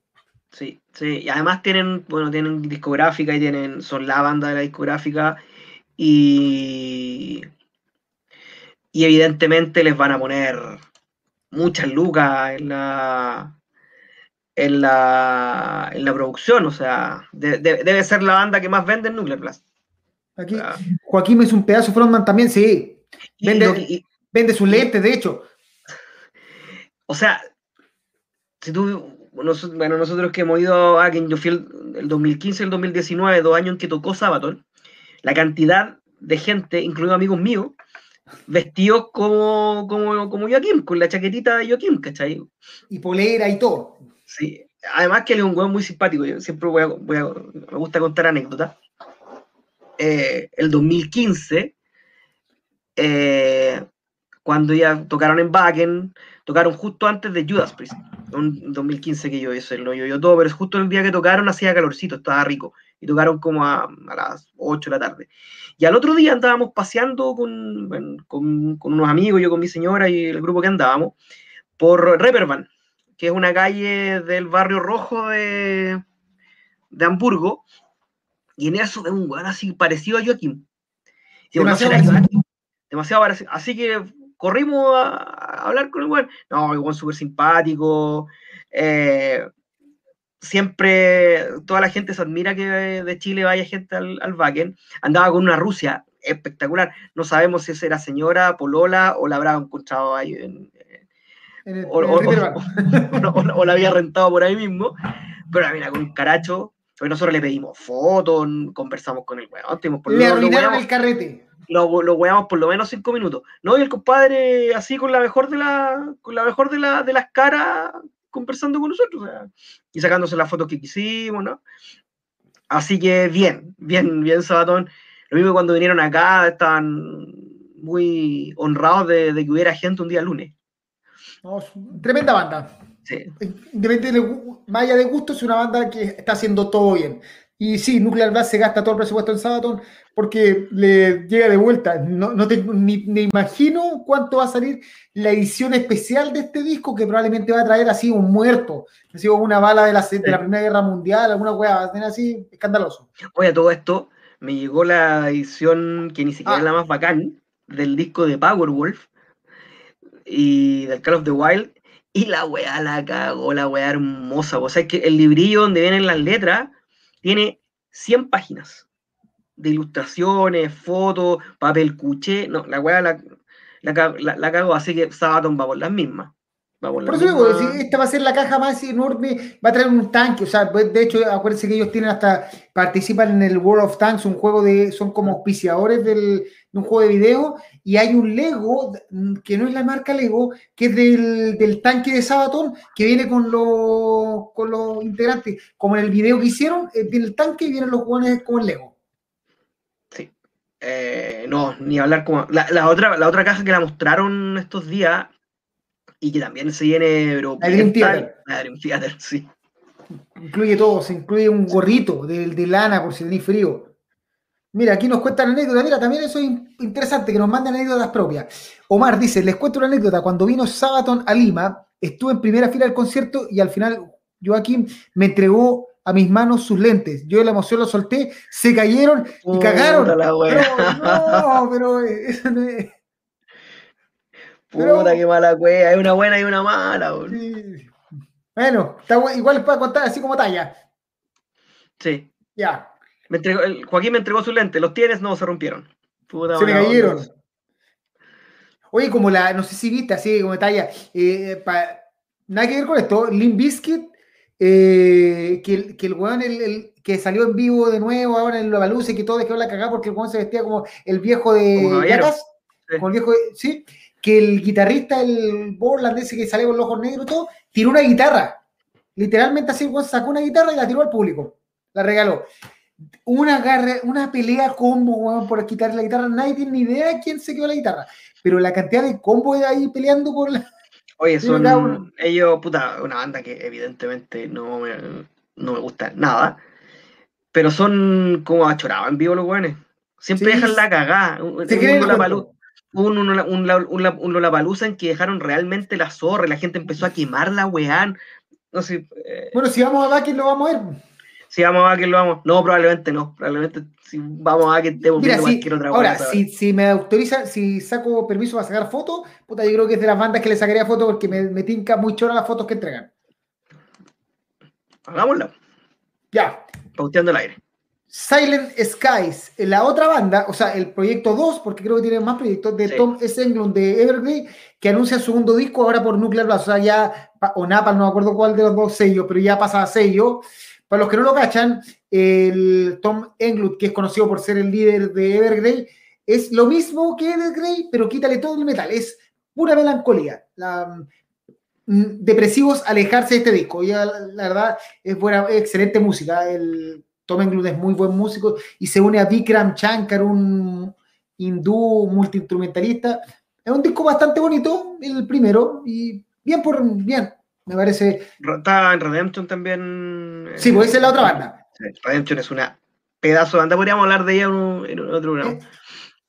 Sí, sí, y además tienen, bueno, tienen discográfica y tienen, son la banda de la discográfica y, y evidentemente les van a poner muchas lucas en la, en la, en la producción, o sea, debe ser la banda que más vende en Nuclear Blast. Aquí, Joaquín es un pedazo frontman también, sí. Vende, vende sus lentes, de hecho. O sea, si tú, bueno, nosotros que hemos ido a yo fui el, 2015 el 2019, dos años en que tocó Sabaton, la cantidad de gente, incluido amigos míos, vestidos como, como, como Joaquín, con la chaquetita de Joaquín, ¿cachai? Y polera y todo. Sí, además que él es un hueón muy simpático, yo siempre voy a, me gusta contar anécdotas. Eh, el 2015 eh, cuando ya tocaron en Backen, tocaron justo antes de Judas Priest, en 2015 que yo hice, lo yo, yo todo, pero es justo el día que tocaron hacía calorcito, estaba rico, y tocaron como a, las 8 de la tarde. Y al otro día andábamos paseando con, con, con, unos amigos, yo con mi señora y el grupo que andábamos, por Reperban, que es una calle del barrio rojo de, de Hamburgo, y en eso de un weón así parecido a Joaquín. Y no, demasiado Así que corrimos a, hablar con el weón. No, el weón súper simpático. Eh, siempre toda la gente se admira que de Chile vaya gente al, al Wacken. Andaba con una Rusia espectacular. No sabemos si esa era señora, Polola o la habrá encontrado ahí en, <laughs> o, la había rentado por ahí mismo. Pero mira, con un caracho. Nosotros le pedimos fotos, conversamos con el weón. le arruinaron el carrete lo, lo weamos por lo menos cinco minutos. No, y el compadre así con la mejor de la, con la mejor de, la, de las caras conversando con nosotros, y sacándose las fotos que quisimos, ¿no? Así que bien, bien, bien Sabatón. Lo mismo cuando vinieron acá, estaban muy honrados de, que hubiera gente un día lunes. tremenda banda. Sí. Independientemente de, más de gusto, es una banda que está haciendo todo bien. Y sí, Nuclear Blast se gasta todo el presupuesto en Sabaton porque le llega de vuelta. No, no ni, me imagino cuánto va a salir la edición especial de este disco que probablemente va a traer así un muerto, así una bala de la, de la Primera Guerra Mundial, alguna hueá, va a tener así escandaloso. Oye, todo esto me llegó la edición que ni siquiera es ah. la más bacán del disco de Powerwolf y del Call of the Wild y la weá la cagó, la weá hermosa. O sea, es que el librillo donde vienen las letras tiene 100 páginas de ilustraciones, fotos, papel cuché. No, la weá la, la, la, cago, así que Sabaton va por las mismas. Por eso digo, esta va a ser la caja más enorme, va a traer un tanque, o sea, de hecho, acuérdense que ellos tienen hasta, participan en el World of Tanks, un juego de, son como auspiciadores del, de un juego de video, y hay un Lego, que no es la marca Lego, que es del, tanque de Sabaton, que viene con, los, con los integrantes, como en el video que hicieron, eh, viene el tanque y vienen los jugadores con el Lego. Sí. Eh, no, ni hablar como... La, otra, la otra caja que la mostraron estos días, y que también se viene... Pero la Dream Theater. La Dream Theater, <laughs> sí. Incluye todo, se incluye un gorrito de, de lana por si tenéis frío. Mira, aquí nos cuentan anécdotas. Mira, también eso es interesante, que nos manden anécdotas propias. Omar dice, les cuento una anécdota. Cuando vino Sabaton a Lima, estuve en primera fila del concierto y al final Joaquín me entregó a mis manos sus lentes. Yo de la emoción los solté, se cayeron y cagaron. no, pero eso no es... Puta, qué mala wea. Hay una buena y una mala. Bueno, está, igual para contar así como talla. Sí. Ya el, Joaquín me entregó su lente, los tienes, no, se rompieron. se me cayeron. Oye, como la, no sé si viste, así como talla, eh, nada que ver con esto, Lim Biscuit, eh, que, el, que el weón, el, que salió en vivo de nuevo ahora en la luz y que todo dejó la cagada porque el se vestía como el viejo de Yagas, sí. el viejo sí, que el guitarrista, el Borland ese que salió con los ojos negros y todo, tiró una guitarra. Literalmente así, sacó una guitarra y la tiró al público. La regaló. Una, una pelea combo, por quitar la guitarra. Nadie tiene ni idea de quién se quedó la guitarra. Pero la cantidad de combo ahí peleando por la. Oye, son ellos, puta, una banda que evidentemente no me, no me gusta nada. Pero son como achorados en vivo los weones. Siempre dejan la cagada. Se un, un, un, un, Lollapalooza en que dejaron realmente la zorra la gente empezó a quemar la weá. No sé, eh, bueno, si vamos a Bakken lo vamos a ver. Si vamos a Bakken lo vamos. No, probablemente no. Probablemente si vamos a Bakken tenemos Mira, cualquier otra Ahora, si, si, me autorizan, si saco permiso para sacar fotos, puta, yo creo que es de las bandas que le sacaría fotos porque me, me tinca muy chora las fotos que entregan. Hagámosla. Ya. Pauteando el aire. Silent Skies, la otra banda, o sea, el proyecto 2, porque creo que tiene más proyectos, de Tom S. Englund de Evergrey, que anuncia su segundo disco ahora por Nuclear Blast, o sea, ya, o Napalm, no me acuerdo cuál de los dos sellos, pero ya pasa a sello. Para los que no lo cachan, el Tom Englund, que es conocido por ser el líder de Evergrey, es lo mismo que Evergrey, pero quítale todo el metal, es pura melancolía. La, mm, depresivos alejarse de este disco. Ya, la, verdad, es buena, excelente música. El Tom Englund es muy buen músico y se une a Vikram Shankar, un hindú multiinstrumentalista. Es un disco bastante bonito, el primero, y bien por bien, me parece. Está en Redemption también. Sí, pues esa es la otra banda. Redemption es una pedazo de banda, podríamos hablar de ella en, otro programa. Eh.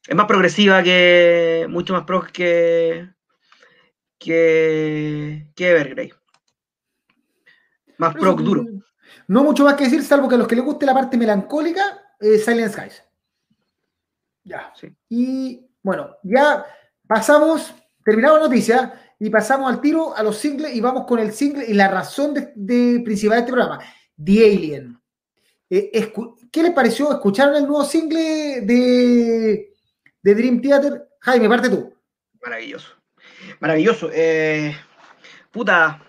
Es más progresiva que. mucho más pro que. que. que Evergrey. Más pro duro. No mucho más que decir, salvo que a los que les guste la parte melancólica, eh, Silent Skies. Ya. Sí. Y bueno, ya pasamos, terminamos la noticia y pasamos al tiro a los singles y vamos con el single y la razón de, principal de este programa, The Alien. Eh, ¿Qué les pareció? ¿Escucharon el nuevo single de, de Dream Theater? Jaime, parte tú. Maravilloso. Maravilloso. Eh, puta,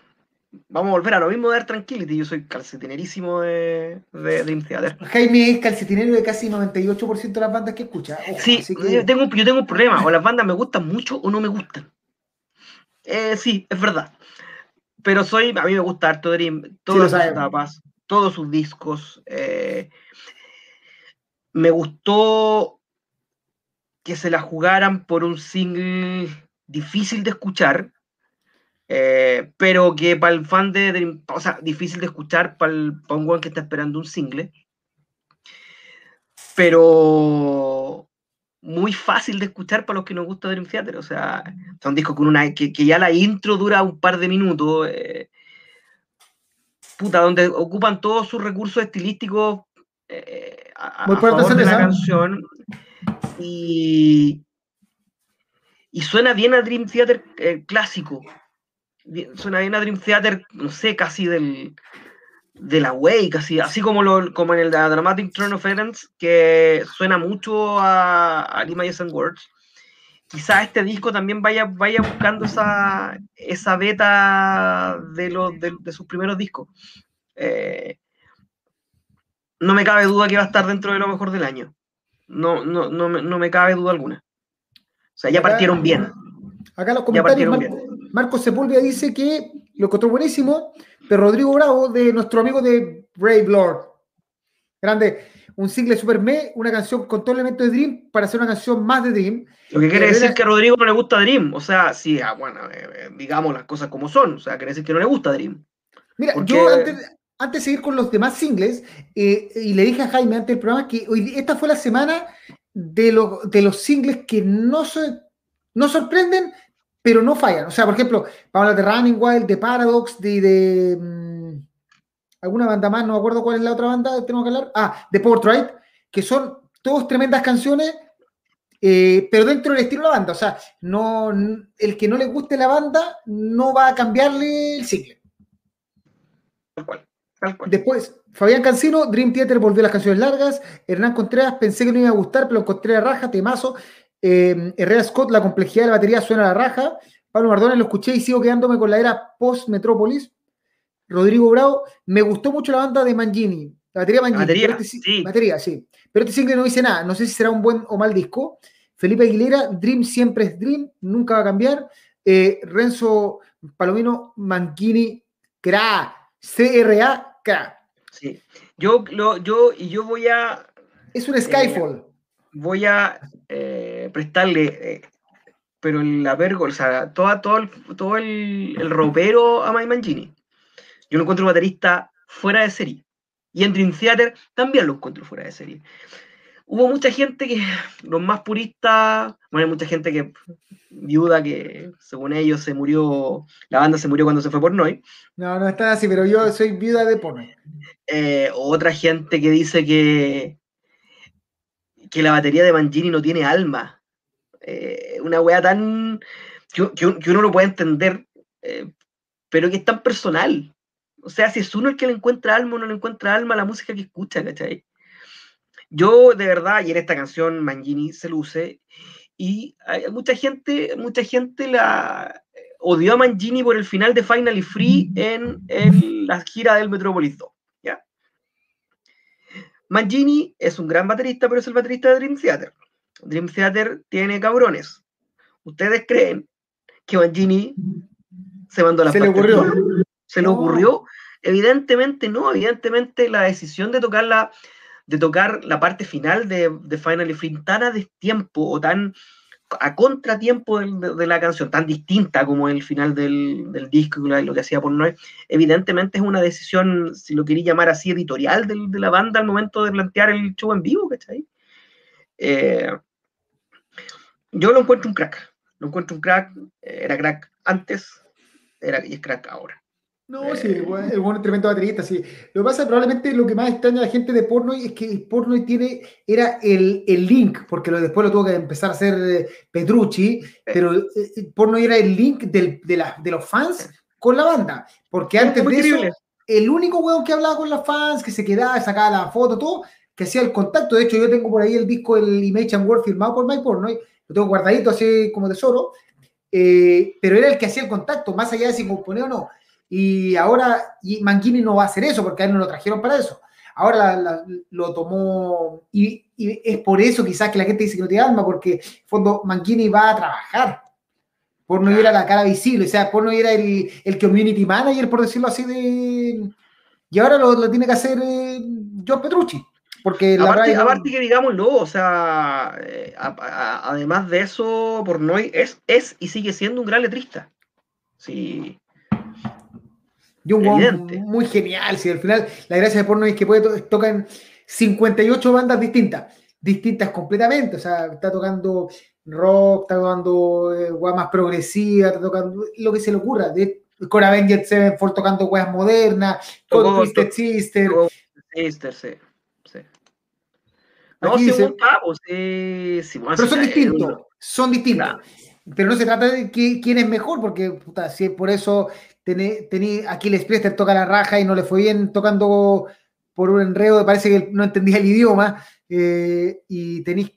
vamos a volver a lo mismo de Air Tranquility. Yo soy calcetinerísimo de, de Dream Theater. Jaime es calcetinero de casi 98% de las bandas que escucha. sí, yo, tengo, yo tengo un problema. O las bandas me gustan mucho o no me gustan. Eh, sí, es verdad. Pero soy, a mí me gusta harto Dream. Todas sus etapas, todos sus discos. Eh, me gustó que se la jugaran por un single difícil de escuchar eh, pero que para el fan de Dream, o sea, difícil de escuchar para, un one que está esperando un single, pero muy fácil de escuchar para los que nos gusta Dream Theater, o sea, son discos con una, que, que ya la intro dura un par de minutos, eh, puta, donde ocupan todos sus recursos estilísticos eh, a, favor de la canción, y, y suena bien a Dream Theater clásico, suena bien a Dream Theater, no sé, casi del, de la Way, casi, así como, lo, como en el de Dramatic Turn of Events, que suena mucho a, a and Words. Quizás este disco también vaya, vaya buscando esa, esa beta de, los, de, sus primeros discos. Eh, no me cabe duda que va a estar dentro de lo mejor del año. No, no, no, me, no me cabe duda alguna. O sea, ya partieron bien. Acá los comentarios, Marcos Sepúlveda dice que lo encontró buenísimo, pero Rodrigo Bravo, de nuestro amigo de Brave Lord. Grande, un single super me, una canción con todo el elemento de Dream para hacer una canción más de Dream. Lo que quiere decir que a Rodrigo no le gusta Dream. O sea, sí, ah, bueno, eh, eh, digamos las cosas como son. O sea, quiere decir que no le gusta Dream. Mira, yo antes, antes, de seguir con los demás singles, eh, y le dije a Jaime antes del programa que hoy, esta fue la semana de, de los singles que no, no sorprenden pero no fallan. O sea, por ejemplo, para hablar de Running Wild, de Paradox, de, de mm, alguna banda más, no me acuerdo cuál es la otra banda, tengo que hablar. Ah, de Portrait, que son todas tremendas canciones, eh, pero dentro del estilo de la banda. O sea, no, el que no le guste la banda no va a cambiarle el single. Tal cual. Después, Fabián Cancino, Dream Theater volvió a las canciones largas. Hernán Contreras, pensé que no iba a gustar, pero encontré a raja, temazo. Eh, Herrera Scott, la complejidad de la batería suena a la raja. Pablo Mardones lo escuché y sigo quedándome con la era post-Metrópolis. Rodrigo Bravo, me gustó mucho la banda de Mangini. La batería Mangini. Este sí. Batería, sí. Pero este single no dice nada. No sé si será un buen o mal disco. Felipe Aguilera, Dream siempre es Dream, nunca va a cambiar. Eh, Renzo Palomino, Manchini, CRA, CRA, CRA. Sí. Yo, lo, yo, yo voy a. Es un Skyfall. Eh, voy a eh, prestarle, pero la vergo, o sea, todo, todo, el, todo el, el ropero a Mike Mangini. Yo lo encuentro un baterista fuera de serie. Y en Dream Theater también lo encuentro fuera de serie. Hubo mucha gente que, los más puristas, bueno, hay mucha gente que viuda que según ellos se murió, la banda se murió cuando se fue por Noy. No, no está así, pero yo soy viuda de Pornoy. Eh, otra gente que dice que, que la batería de Mangini no tiene alma. Eh, una wea tan. Que, uno lo puede entender, eh, pero que es tan personal. O sea, si es uno el que le encuentra alma o no le encuentra alma la música que escucha, ¿cachai? Yo, de verdad, y en esta canción Mangini se luce, y hay mucha gente, mucha gente la odió a Mangini por el final de Finally Free en, la gira del Metropolis 2. ¿ya? Mangini es un gran baterista, pero es el baterista de Dream Theater. Dream Theater tiene cabrones. ¿Ustedes creen que Mangini se mandó la ¿Se le ocurrió? ¿Se le ocurrió? Evidentemente no, evidentemente la decisión de tocar la, de tocar la parte final de, de Finally Free tan a destiempo o tan a contratiempo de, de, la canción, tan distinta como el final del, del disco y lo que hacía por Noé, evidentemente es una decisión, si lo quería llamar así, editorial de, de, la banda al momento de plantear el show en vivo, ¿cachai? Eh, yo lo encuentro un crack, lo encuentro un crack, era crack antes, era, y es crack ahora. No, sí, el buen, tremendo baterista, sí. Lo que pasa, probablemente lo que más extraña a la gente de Pornoy es que Pornoy tiene, era el, el link, porque lo, después lo tuvo que empezar a hacer eh, Petrucci, pero eh, eh, Pornoy era el link del, de, la, de los fans con la banda, porque antes de eso, el único weón que hablaba con los fans, que se quedaba, sacaba la foto, todo, que hacía el contacto, de hecho yo tengo por ahí el disco, el Image and Word firmado por Mike Pornoy, lo tengo guardadito así como tesoro, pero era el que hacía el contacto, más allá de si componía o no y ahora, y no va a hacer eso porque a él no lo trajeron para eso. Ahora lo tomó, y, es por eso quizás que la gente dice que no tiene alma, porque en fondo Manchini va a trabajar. Por no ir a la cara visible, o sea, por no ir el, el community manager, por decirlo así. Y ahora lo, tiene que hacer eh, Petrucci. Porque aparte, aparte que digámoslo, o sea, eh, además de eso, Pornoy es, es y sigue siendo un gran letrista. Sí. Y un muy genial. Si al final la gracia de porno es que puede tocan 58 bandas distintas, distintas completamente. O sea, está tocando rock, está tocando eh, más progresiva, está tocando lo que se le ocurra. De, Avenged Sevenfold tocando weas modernas, con Twisted Sister. Sister, sí. Sí. No, sí, un pavo, sí, sí, Pero son distintos, son distintos. Pero no se trata de quién es mejor, porque puta, si por eso tení, Aquiles Priester toca la raja y no le fue bien tocando por un enredo, parece que no entendía el idioma, eh, y tenéis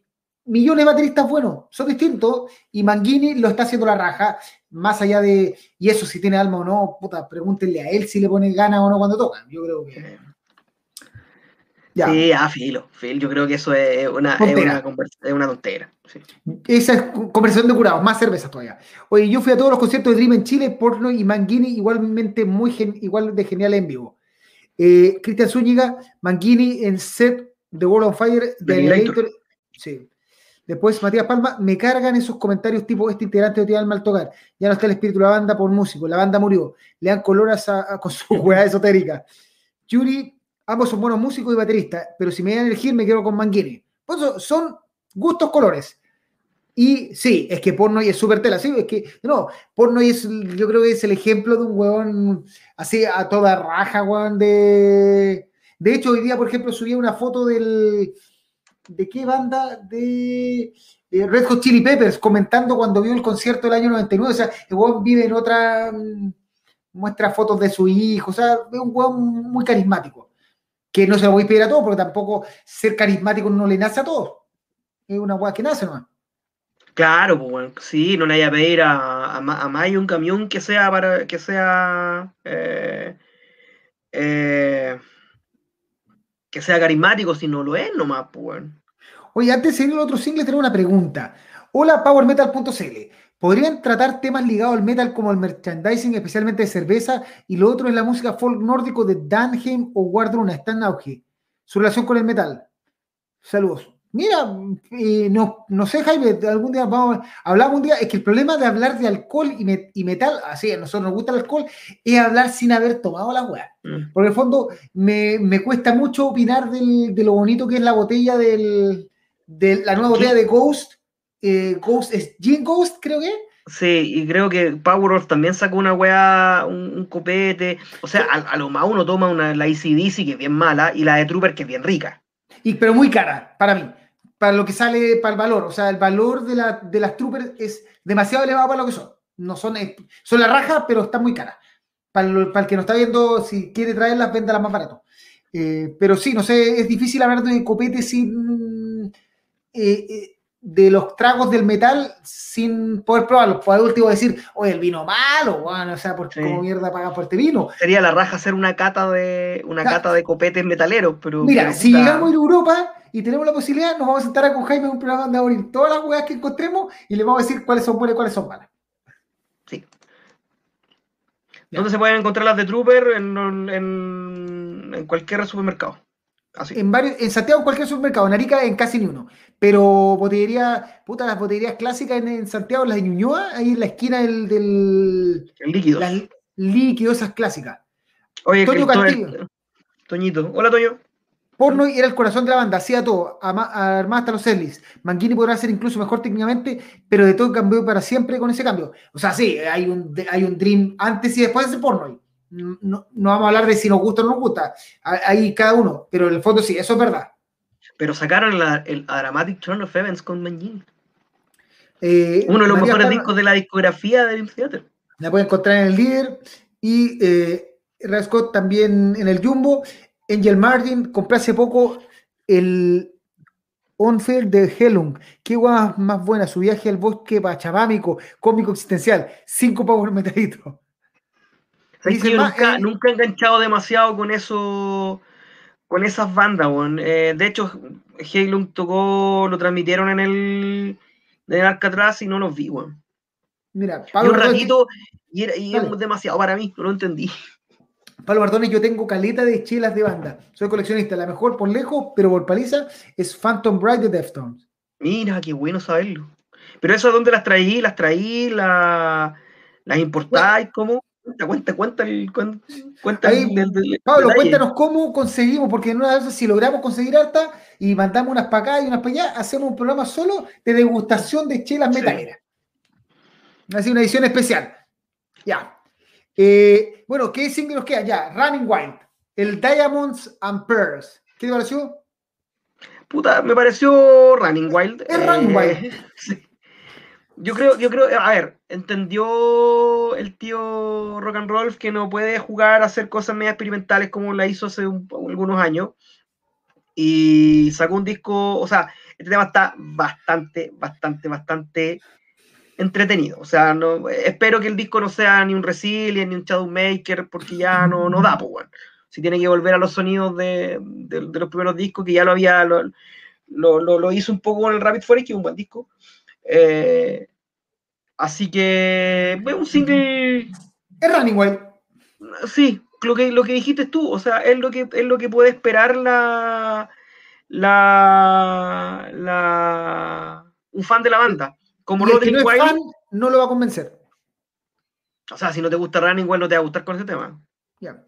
millones de bateristas buenos, son distintos, y Manguini lo está haciendo la raja, más allá de, y eso si tiene alma o no, puta, pregúntenle a él si le pone ganas o no cuando toca, yo creo que... Sí, ah, filo, Phil, yo creo que eso es una, es una, tontera. Esa es conversación de curados, más cerveza todavía. Oye, yo fui a todos los conciertos de Dream en Chile, Porno y Manguini, igualmente muy igual de genial en vivo. Eh, Cristian Zúñiga, Manguini en set de World of Fire de Sí. Después Matías Palma, me cargan esos comentarios tipo este integrante no tiene alma al tocar. Ya no está el espíritu de la banda por músico, la banda murió. Le dan color a, con su <laughs> hueá esotérica. Yuri ambos son buenos músicos y bateristas, pero si me voy a elegir me quedo con Manguini. Pues son gustos colores. Y sí, es que Pornoy es súper tela, sí, es que, no, Pornoy es, yo creo que es el ejemplo de un huevón así a toda raja, huevón, de... De hecho, hoy día, por ejemplo, subí una foto del... ¿De qué banda? De... Red Hot Chili Peppers, comentando cuando vio el concierto del año 99, o sea, el huevón vive en otra... Mm, muestra fotos de su hijo, o sea, es un huevón muy carismático que no se lo voy a pedir a todos, porque tampoco ser carismático no le nace a todos. Es una weá que nace nomás. Claro, pues bueno, sí, no le haya a pedir a, a, un camión que sea para que sea eh, eh, que sea carismático, si no lo es nomás, pues. Oye, antes de seguir el otro single, tengo una pregunta. Hola, powermetal.cl. ¿Podrían tratar temas ligados al metal como el merchandising, especialmente de cerveza? Y lo otro es la música folk nórdico de Danheim o Wardruna, está en auge. Su relación con el metal. Saludos. Mira, eh, no, no sé, Jaime, algún día vamos a hablar un día, es que el problema de hablar de alcohol y, metal, así a nosotros nos gusta el alcohol, es hablar sin haber tomado la weá. Mm. Porque en el fondo me, cuesta mucho opinar de lo bonito que es la botella del, de la nueva botella de Ghost. Eh, Ghost, es Gin Ghost, creo que. Sí, y creo que Power también sacó una weá, un, copete. O sea, a, lo más uno toma una, la ACDC, que es bien mala, y la de Trooper, que es bien rica. Y, pero muy cara, para mí para lo que sale, para el valor. O sea, el valor de, la, de las troopers es demasiado elevado para lo que son. No son, son la raja, pero están muy caras. Para, el que no está viendo, si quiere traerlas, véndalas más barato. Eh, pero sí, no sé, es difícil hablar de copete sin. Eh, de los tragos del metal sin poder probarlos. Por último decir, oye, el vino malo, bueno, o sea, porque como mierda pagas por este vino. Sería la raja hacer una cata de una cata de copetes metaleros, pero. Mira, si llegamos a Europa y tenemos la posibilidad, nos vamos a sentar con Jaime en un programa donde vamos a abrir todas las huevas que encontremos y le vamos a decir cuáles son buenas y cuáles son malas. Sí. ¿Dónde se pueden encontrar las de Trooper? En, cualquier supermercado. Así. En, varios, en Santiago, en cualquier supermercado. En Arica, en casi ni uno. Pero botillería, puta, las botillerías clásicas en, Santiago, las de Ñuñoa, ahí en la esquina del. del el líquido. Las líquidos, esas clásicas. Oye, Toño Castillo. Toñito. Hola, Toño. Porno era el corazón de la banda, hacía todo, armaba hasta los Ellis. Manguini podrá ser incluso mejor técnicamente, pero de todo cambió para siempre con ese cambio. O sea, sí, hay un, hay un dream antes y después de ese porno. No, no vamos a hablar de si nos gusta o no nos gusta, hay cada uno, pero en el fondo sí, eso es verdad. Pero sacaron el Dramatic Turn of Events con Manguini. Eh, Uno de los mejores discos de la discografía de Dream Theater. La pueden encontrar en el líder y eh, Rascot también en el Jumbo. Angel Martin, compré hace poco el Onfield de Helung. Qué guay más buena, su viaje al bosque pachabámico, cómico existencial. Cinco pavos por metadito. nunca, eh, nunca he enganchado demasiado con eso, con esas bandas, eh, de hecho, Helung tocó, lo transmitieron en el, en Alcatraz y no los vi, weón. Mira, Pablo y un ratito, y, era, y demasiado para mí, no lo entendí. Pablo Bardones, yo tengo caleta de chelas de banda. Soy coleccionista. La mejor por lejos, pero por paliza, es Phantom Bright de Deftones. Mira, qué bueno saberlo. Pero eso, ¿dónde las traí? ¿Las traí? ¿Las, las importáis? ¿Cómo? Cuenta, cuenta, cuenta, Pablo, cuéntanos cómo conseguimos, porque en una vez si logramos conseguir harta y mandamos unas para acá y unas para allá, hacemos un programa solo de degustación de chelas metaleras. Así una edición especial. Ya. Eh, bueno, ¿qué single nos queda? Ya, Running Wild, el Diamonds and Pearls. ¿Qué te pareció? Puta, me pareció Running Wild. Es Running Wild. <laughs> Eh, yo creo, yo creo, a ver, entendió el tío Rock and Roll que no puede jugar a hacer cosas medio experimentales como la hizo hace algunos años. Y sacó un disco, o sea, este tema está bastante, bastante, bastante entretenido. O sea, no, espero que el disco no sea ni un Resilient ni un Shadowmaker, porque ya no, no da, pues, bueno. Si tiene que volver a los sonidos de, los primeros discos, que ya lo había, lo, lo, hizo un poco con el Rapid Forest, que es un buen disco. Eh, así que, bueno, un single. Es Running Wild. Sí, lo que, lo que dijiste tú, o sea, es lo que, es lo que puede esperar la, la, la, un fan de la banda. Como no no lo va a convencer. O sea, si no te gusta Running igual no te va a gustar con ese tema. Ya.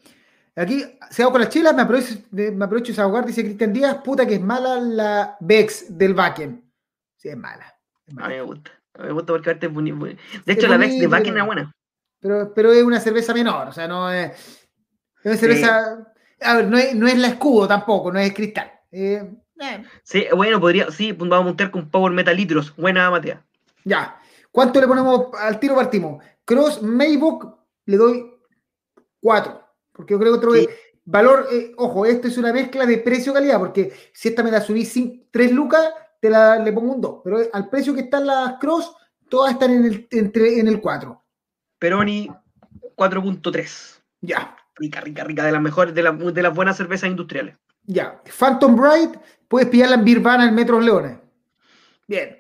Aquí, se hago con las chilas, me aprovecho, me aprovecho de ahogar, dice Cristian Díaz, puta que es mala la Vex del Backen. Sí, es mala. A mí me gusta. A mí me gusta porque es muy, De hecho, la Vex de Backen es buena. Pero, pero es una cerveza menor, o sea, no es. Es una cerveza. A ver, no es, no es la escudo tampoco, no es cristal. Eh, eh. Sí, bueno, podría. Sí, pues vamos a montar con Power Metal Litros. Buena, Matías. Ya. ¿Cuánto le ponemos al tiro partimos? Cross Maybook le doy 4. Porque yo creo que otro valor, eh, ojo, esto es una mezcla de precio-calidad, porque si esta me la subí sin 3 lucas, te la, le pongo un 2. Pero al precio que están las Cross, todas están en el, entre, en el 4. Peroni 4.3. Ya. Rica, rica, rica, de las mejores, de, de las buenas cervezas industriales. Ya. Phantom Bright, puedes pillarla en Birvana en Metros Leones. Bien.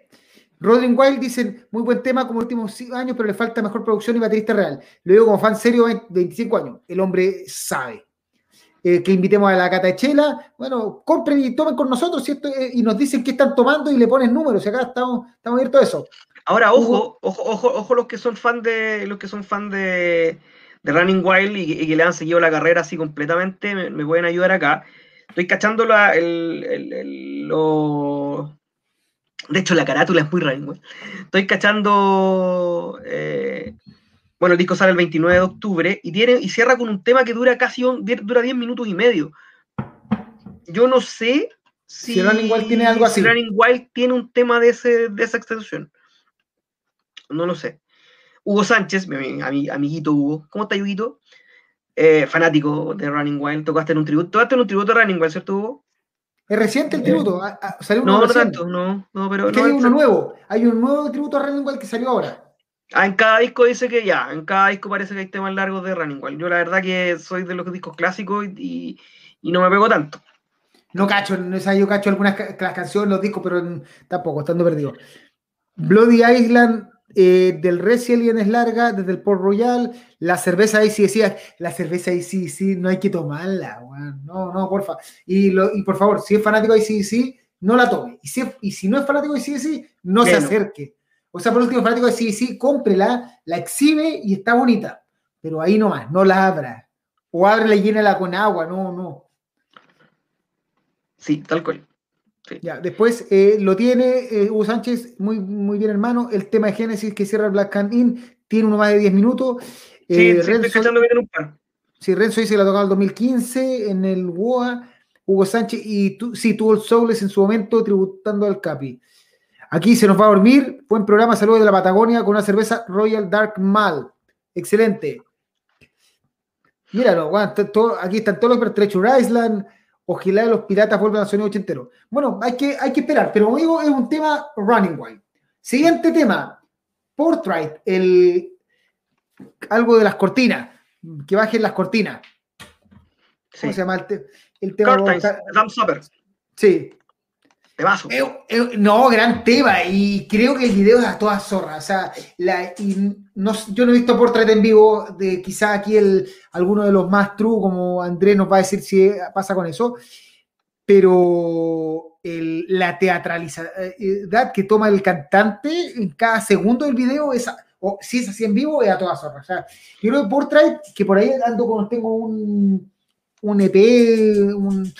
Rodrin Wild dicen, muy buen tema como últimos años, pero le falta mejor producción y baterista real. Lo digo como fan serio, 25 años. El hombre sabe. Eh, que invitemos a la Catachela. Bueno, compren y tomen con nosotros eh, y nos dicen qué están tomando y le ponen números. Y acá estamos, estamos abiertos a eso. Ahora, ojo, ojo, ojo, ojo los que son fan de los que son fan de, Running Wild y, que le han seguido la carrera así completamente, me, pueden ayudar acá. Estoy cachando la, el, lo... De hecho, la carátula es muy Running Wild. Estoy cachando eh, bueno, el disco sale el 29 de octubre y, tiene, y cierra con un tema que dura casi dura 10 minutos y medio. Yo no sé si, si Running Wild tiene algo así. Si Running Wild tiene un tema de, ese, de esa extensión. No lo sé. Hugo Sánchez, mi, amiguito Hugo. ¿Cómo está, Huguito? Eh, fanático de Running Wild. Tocaste en un tributo. Tocaste en un tributo de Running Wild, ¿cierto, Hugo? Es reciente el tributo. Ah, ah, no, no tanto, no, no, pero. hay uno nuevo. Hay un nuevo tributo a Running Wild que salió ahora. Ah, en cada disco dice que ya, en cada disco parece que hay temas largos de Running Wild. Yo la verdad que soy de los discos clásicos y, no me pego tanto. No cacho, no sé, yo cacho algunas canciones, los discos, pero tampoco, estando perdido. Bloody Island eh, del Resilient es larga, desde el Port Royal. La cerveza ahí sí decía, la cerveza ahí sí, sí, no hay que tomarla, no, no, porfa. Y, y por favor, si es fanático de sí, sí, no la tome. Y si, y si no es fanático de sí, sí, no se acerque. O sea, por último, fanático de sí, cómprela, la exhibe y está bonita. Pero ahí nomás, no la abra. O ábrela y llénala con agua, no, no. Sí, tal cual. Ya, después eh, lo tiene eh, Hugo Sánchez, muy, muy bien hermano. El tema de Génesis que cierra el Black Can In, tiene uno más de 10 minutos. Sí, eh, Renzo, estoy bien en un par. Sí, Renzo dice que la tocaba en el 2015 en el WOA. Hugo Sánchez, y tú, sí, tuvo el Soules en su momento tributando al Capi. Aquí se nos va a dormir. Buen programa, saludos de la Patagonia con una cerveza Royal Dark Mal. Excelente. Míralo, aquí están todos los Treasure Island. Ojalá los piratas vuelvan a sonido ochentero. Bueno, hay que, hay que esperar, pero como digo, es un tema running wild. Siguiente tema, Portrait, el algo de las cortinas, que bajen las cortinas. ¿Cómo se llama el, el tema? Sí, eh, eh, no, gran tema. Y creo que el video es a todas zorras. O sea, no, yo no he visto Portrait en vivo. De quizá aquí alguno de los más true, como Andrés nos va a decir si pasa con eso. Pero la teatralidad que toma el cantante en cada segundo del video es. O, si es así en vivo, es a todas zorras. O sea, yo creo que Portrait, que por ahí ando con, tengo un, un EP, un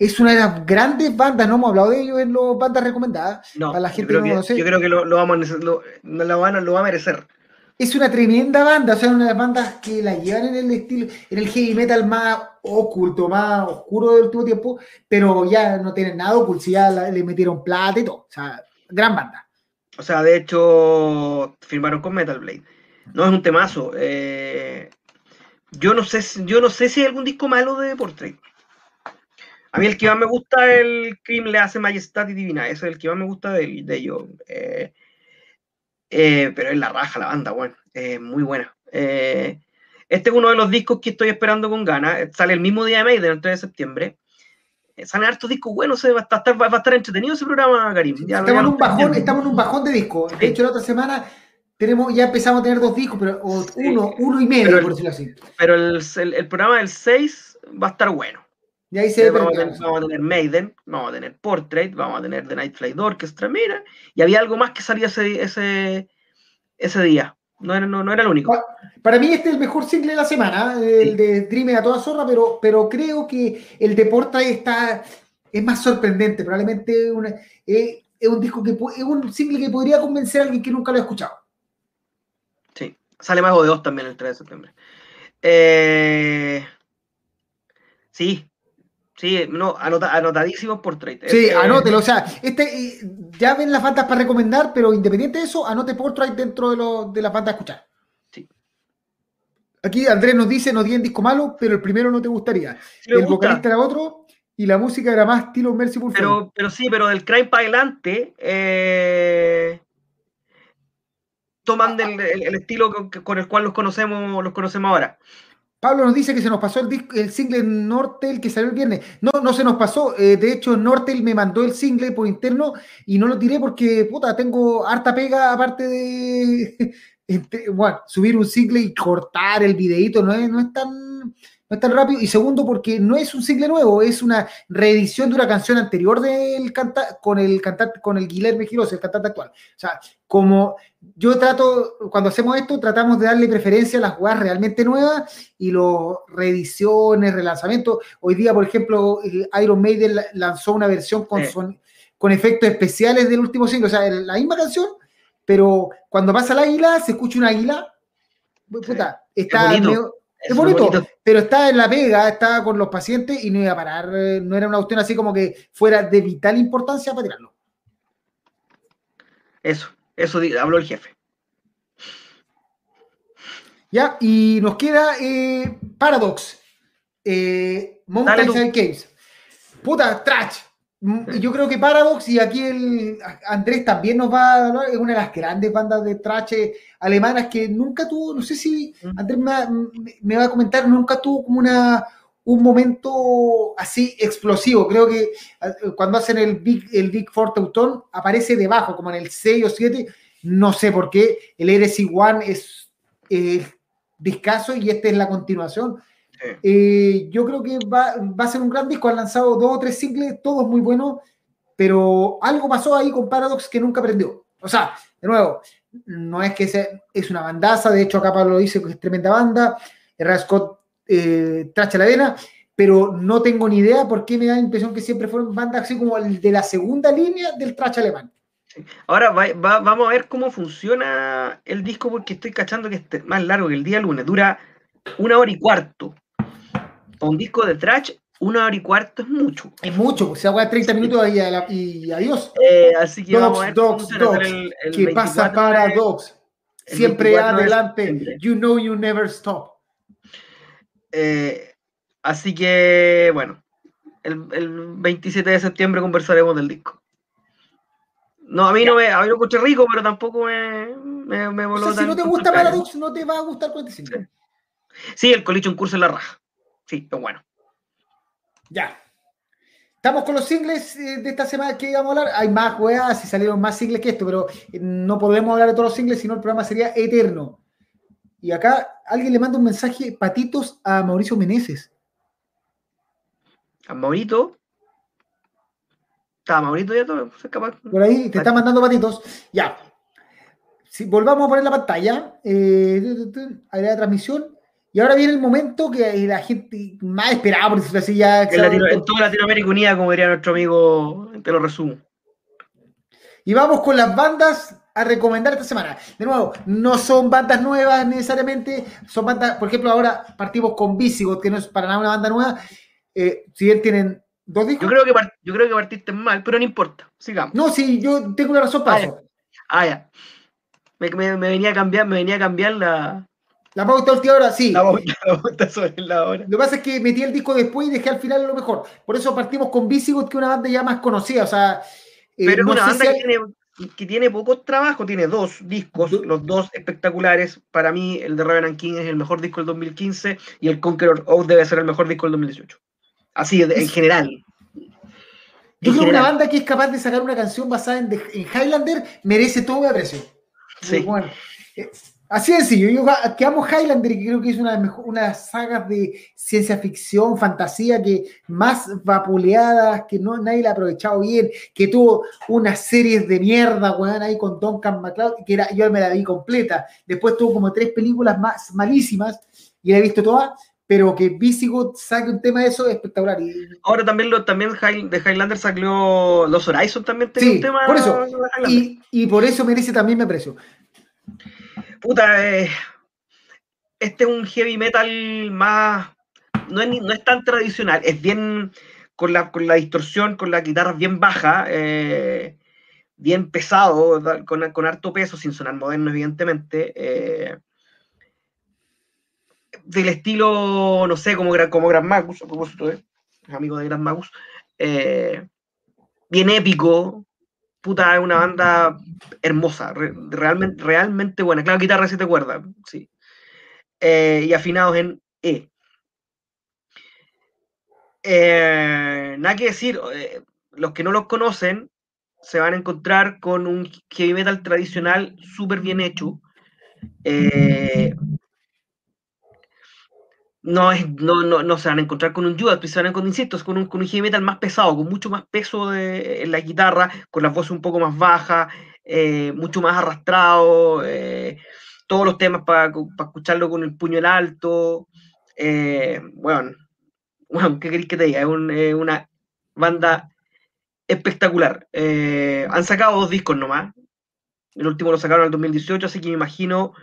es una de las grandes bandas, no hemos hablado de ellos en las bandas recomendadas. No, la gente yo creo, que, yo creo que lo, vamos a, lo, lo, va a merecer. Es una tremenda banda, o sea, una de las bandas que la llevan en el estilo, en el heavy metal más oculto, más oscuro del último tiempo, pero ya no tienen nada oculto, ya le metieron plata y todo. O sea, gran banda. O sea, de hecho, firmaron con Metal Blade. No es un temazo. Eh, yo no sé, yo no sé si hay algún disco malo de Portrait. A mí el que más me gusta es el Cream le hace majestad y divina. Ese es el que más me gusta de, de ellos. Eh, eh, pero es la raja la banda, bueno. Es muy buena. Eh, este es uno de los discos que estoy esperando con ganas. Sale el mismo día de Maiden, el 3 de septiembre. Salen hartos discos buenos. Va a, estar, va a estar entretenido ese programa, Karim. estamos, en un bajón, estamos en un bajón de discos. De hecho, la otra semana tenemos, ya empezamos a tener dos discos, pero uno, uno y medio, por decirlo así. Pero el, el, el programa del 6 va a estar bueno. Y ahí se vamos, a tener, Maiden, vamos a tener Portrait, vamos a tener The Night Flight Orchestra, mira, y había algo más que salía ese, ese, ese día. No era, no, era el único. Para mí este es el mejor single de la semana, el de Dream a toda zorra, pero, pero creo que el de Portrait está, es más sorprendente. Probablemente eh, es un disco que es un single que podría convencer a alguien que nunca lo ha escuchado. Sí, sale Mago de dos también el 3 de septiembre. Eh, sí, Sí, no, anota, anotadísimos por trade. Sí, este, anótelo. O sea, este, ya ven las bandas para recomendar, pero independiente de eso, anote por trade dentro de, lo, de las bandas a escuchar. Sí. Aquí Andrés nos dice, no tienen disco malo, pero el primero no te gustaría. el vocalista era otro y la música era más estilo Mercyful pero, pero sí, pero del crime para adelante, eh, toman el, estilo con, el cual los conocemos, los conocemos ahora. Pablo nos dice que se nos pasó el, el single Nortel que salió el viernes. No, no se nos pasó. Eh, de hecho, Nortel me mandó el single por interno y no lo tiré porque, puta, tengo harta pega aparte de, <laughs> bueno, subir un single y cortar el videito. No es, no es tan no es tan rápido. Y segundo, porque no es un single nuevo, es una reedición de una canción anterior del canta con el cantante, con el Guilherme Giros, el cantante actual. O sea, como yo trato, cuando hacemos esto, tratamos de darle preferencia a las jugadas realmente nuevas y los reediciones, relanzamientos. Hoy día, por ejemplo, Iron Maiden lanzó una versión con, con efectos especiales del último single, o sea, la misma canción, pero cuando pasa el águila, se escucha un águila. Puta, está es bonito, pero está en la pega, está con los pacientes y no iba a parar, eh, no era una cuestión así como que fuera de vital importancia para tirarlo. Eso, eso habló el jefe. Ya, y nos queda eh, Paradox, eh, Mountain Caves. Puta, trash. Mm, yo creo que Paradox, y aquí el Andrés también nos va a hablar, es una de las grandes bandas de trache alemanas que nunca tuvo, no sé si Andrés me, va a comentar, nunca tuvo como una, un momento así explosivo. Creo que cuando hacen el Big, el Big Four Teuton aparece debajo, como en el 6 o 7, no sé por qué. El RC One es eh, discaso y esta es la continuación eh, yo creo que va, a ser un gran disco. Han lanzado dos o tres singles, todos muy buenos, pero algo pasó ahí con Paradox que nunca aprendió. O sea, de nuevo, no es que sea, es una bandaza, de hecho acá Pablo dice que es tremenda banda, Scott eh, tracha la vena, pero no tengo ni idea por qué me da la impresión que siempre fueron bandas así como el de la segunda línea del trash alemán. Ahora vamos a ver cómo funciona el disco porque estoy cachando que es más largo que el día lunes, dura una hora y cuarto un disco de trash, una hora y cuarto es mucho. Es mucho, se agua 30 minutos y, adiós. Eh, así que vamos a ver dogs, dogs. El, ¿Qué pasa para Dogs? Siempre adelante. You know you never stop. Eh, así que, bueno, el, el, 27 de septiembre conversaremos del disco. No, a mí no me, a mí lo escuché rico, pero tampoco me, me, me voló o sea, Si no te gusta Paradox, no te va a gustar 45. Sí, sí el colicho un curso en la raja. Sí, pero bueno. Ya. Estamos con los singles eh, de esta semana que íbamos a hablar. Hay más weas y salieron más singles que esto, pero eh, no podemos hablar de todos los singles, sino el programa sería eterno. Y acá alguien le manda un mensaje, patitos, a Mauricio Meneses. ¿A Maurito? ¿Está Maurito ya todo? Por ahí, te está mandando patitos. Ya. Si volvamos a poner la pantalla, eh, ahí la transmisión. Y ahora viene el momento que la gente más esperaba, por decirlo así, ya. En, toda Latinoamérica unida, como diría nuestro amigo, te lo resumo. Y vamos con las bandas a recomendar esta semana. De nuevo, no son bandas nuevas necesariamente, son bandas, por ejemplo, ahora partimos con Visigoth, que no es para nada una banda nueva. Eh, si bien tienen dos discos. Yo creo, que yo creo que partiste mal, pero no importa. Sigamos. No, sí, yo tengo una razón para ah, eso. Ah, ya. Me, venía a cambiar, me venía a cambiar la, la pauta última hora, sí. La pauta, sobre la hora. Lo que pasa es que metí el disco después y dejé al final lo mejor. Por eso partimos con Visigoth, que es una banda ya más conocida. O sea, eh, Pero es una banda que, tiene, que tiene pocos trabajos, tiene dos discos, los dos espectaculares. Para mí, el de Revenant King es el mejor disco del 2015 y el Conqueror Oath debe ser el mejor disco del 2018. Así, en general. Yo creo que una banda que es capaz de sacar una canción basada en, en Highlander merece todo mi aprecio. Sí. Bueno, eh, Así de sencillo, yo que amo Highlander y creo que es una de, las sagas de ciencia ficción, fantasía que más vapuleadas, que no, nadie la ha aprovechado bien, que tuvo unas series de mierda, weón, ahí con Duncan MacLeod, que era, yo me la vi completa. Después tuvo como tres películas más malísimas y la he visto todas, pero que Visigoth saque un tema de eso es espectacular. Ahora también lo también de Highlander salió Los Horizon también tenía un tema. Por eso. Y, y, por eso merece también mi aprecio puta, eh, este es un heavy metal más, no es, no es tan tradicional, es bien con la, con la distorsión, con la guitarra bien baja, eh, bien pesado, con, con, harto peso, sin sonar moderno, evidentemente. Eh, del estilo, no sé, como, como Gran Magus, a propósito, amigo de Gran Magus. bien épico, puta, es una banda hermosa, realmente, realmente buena. Claro, guitarra si te cuerdas, sí. Eh, y afinados en E. Eh, nada que decir, eh, los que no los conocen se van a encontrar con un heavy metal tradicional súper bien hecho, eh, no, es, no, no, no, se van a encontrar con un Judas, se van a encontrar, insisto, con un, con un heavy metal más pesado, con mucho más peso de, en la guitarra, con la voz un poco más baja, mucho más arrastrado, todos los temas para escucharlo con el puño en alto. bueno, bueno, ¿qué queréis que te diga? Es, una banda espectacular. Eh, han sacado dos discos nomás. El último lo sacaron en el 2018, así que me imagino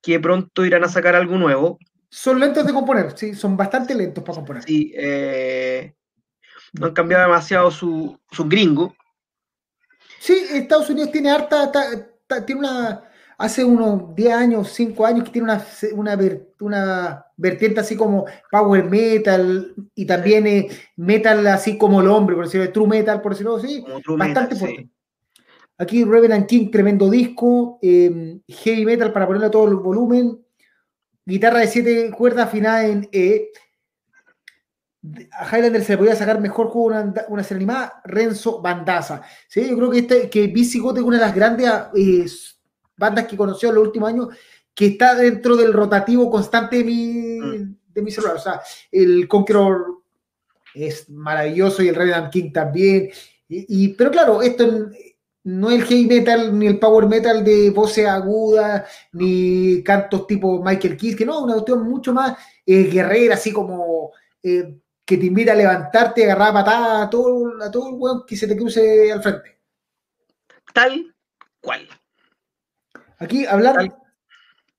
que pronto irán a sacar algo nuevo. Son lentos de componer, sí, son bastante lentos para componer. Sí, eh, no han cambiado demasiado su, su gringo. Sí, Estados Unidos tiene harta, tiene una, hace unos 10 años, 5 años, que tiene una, una, una vertiente así como power metal y también eh, metal así como el hombre, por decirlo, true metal, por decirlo así, bastante fuerte. Aquí Revenant King, tremendo disco, em, heavy metal para ponerle todo el volumen, guitarra de 7 cuerdas afinada en E. A Highlander se le podía sacar mejor juego una, una serie animada, Renzo Bandaza. ¿sí? Yo creo que, este, que es una de las grandes eh, bandas que conoció en los últimos años, que está dentro del rotativo constante de mi, mm. de mi celular. O sea, el Conqueror es maravilloso y el Revenant King también. Y, pero claro, esto no el heavy metal ni el power metal de voces agudas, ni cantos tipo Michael Kiss, que no, una cuestión mucho más eh, guerrera, así como eh, que te invita a levantarte, agarrar a patada a todo, a todo el weón que se te cruce al frente. Tal cual. Aquí hablar.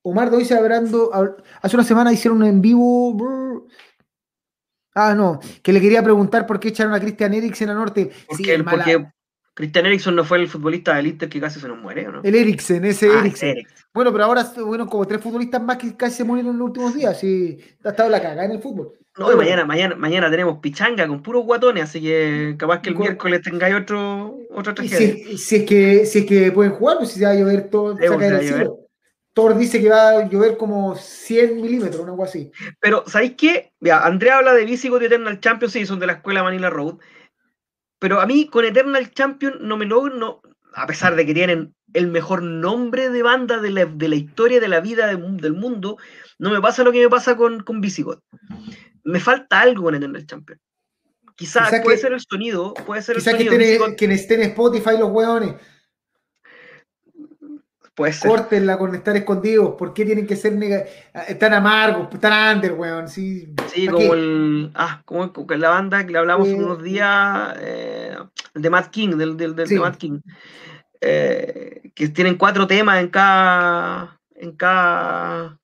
Omar dice hablando. Hace una semana hicieron un en vivo. Ah, no, que le quería preguntar por qué echaron a Christian Eriksen a Norte. Porque, porque Christian Eriksen no fue el futbolista del Inter que casi se nos muere, ¿no? El Eriksen, ese ah, Eriksen. Bueno, pero ahora, bueno, como tres futbolistas más que casi se murieron en los últimos días. Y ha estado la caga en el fútbol. No, mañana, mañana, mañana tenemos pichanga con puros guatones, así que capaz que el miércoles tengáis otro, otra tragedia. Si, si, es que, si es que pueden jugar, pues si se va a llover todo, se va a llover. Thor dice que va a llover como 100 milímetros, algo así. Pero, ¿sabéis qué? Mira, Andrea habla de Visigoth Eternal Champions, sí, son de la escuela Manila Road. Pero a mí con Eternal Champion no me logro, no, a pesar de que tienen el mejor nombre de banda de la, de la historia de la vida del mundo, no me pasa lo que me pasa con, con Visigoth me falta algo en el Champion. Quizás puede ser el sonido, puede ser el sonido. Que, que estén en Spotify los hueones. Puede ser. Córtenla con estar escondidos. ¿Por qué tienen que ser tan amargos, tan under, weón? Sí, sí como el. Ah, como, la banda que le hablamos eh, unos días. Eh, de Matt King, del, del, de Matt King. Eh, que tienen cuatro temas en cada. En cada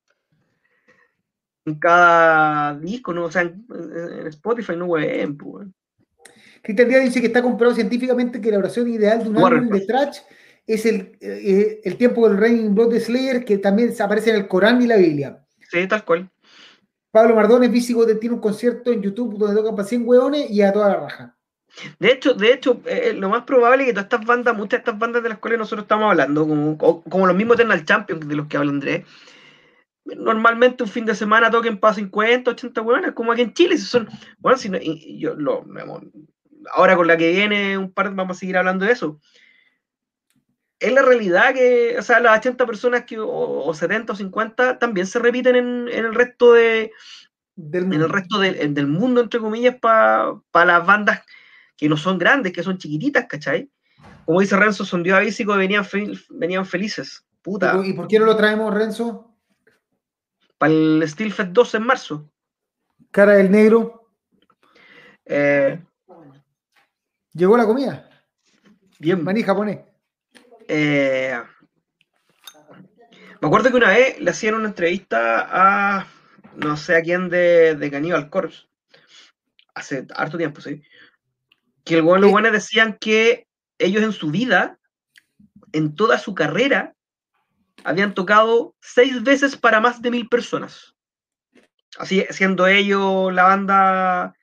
en cada disco, ¿no? O sea, en, Spotify no pues. Cristian Díaz dice que está comprobado científicamente que la oración ideal de un álbum de trash es el, eh, el tiempo del Raining Blood de Slayer, que también aparece en el Corán y la Biblia. Sí, tal cual. Pablo Mardones, físico, tiene un concierto en YouTube donde tocan para 100 hueones y a toda la raja. De hecho, de hecho, eh, lo más probable es que todas estas bandas, muchas de estas bandas de las cuales nosotros estamos hablando, como, como los mismos Eternal Champions de los que habla Andrés, normalmente un fin de semana toquen para 50, 80 hueones, como aquí en Chile. Si son, bueno, si yo lo, ahora con la que viene un par, vamos a seguir hablando de eso. Es la realidad que, o sea, las 80 personas que, o, 70 o 50 también se repiten en, el resto de, del mundo. en el resto del mundo, entre comillas, para las bandas que no son grandes, que son chiquititas, ¿cachai? Como dice Renzo, son Dios avísico y venían, venían felices. Puta. ¿Y por qué no lo traemos, Renzo? para el Steelfest 2 en marzo. Cara del negro. Eh, ¿Llegó la comida? Bien. Maní japonés. Eh, me acuerdo que una vez le hacían una entrevista a no sé a quién de, de Cannibal Corpse. Hace harto tiempo, sí. Que el los buenos decían que ellos en su vida, en toda su carrera, habían tocado seis veces para más de mil personas. Así siendo ellos la banda,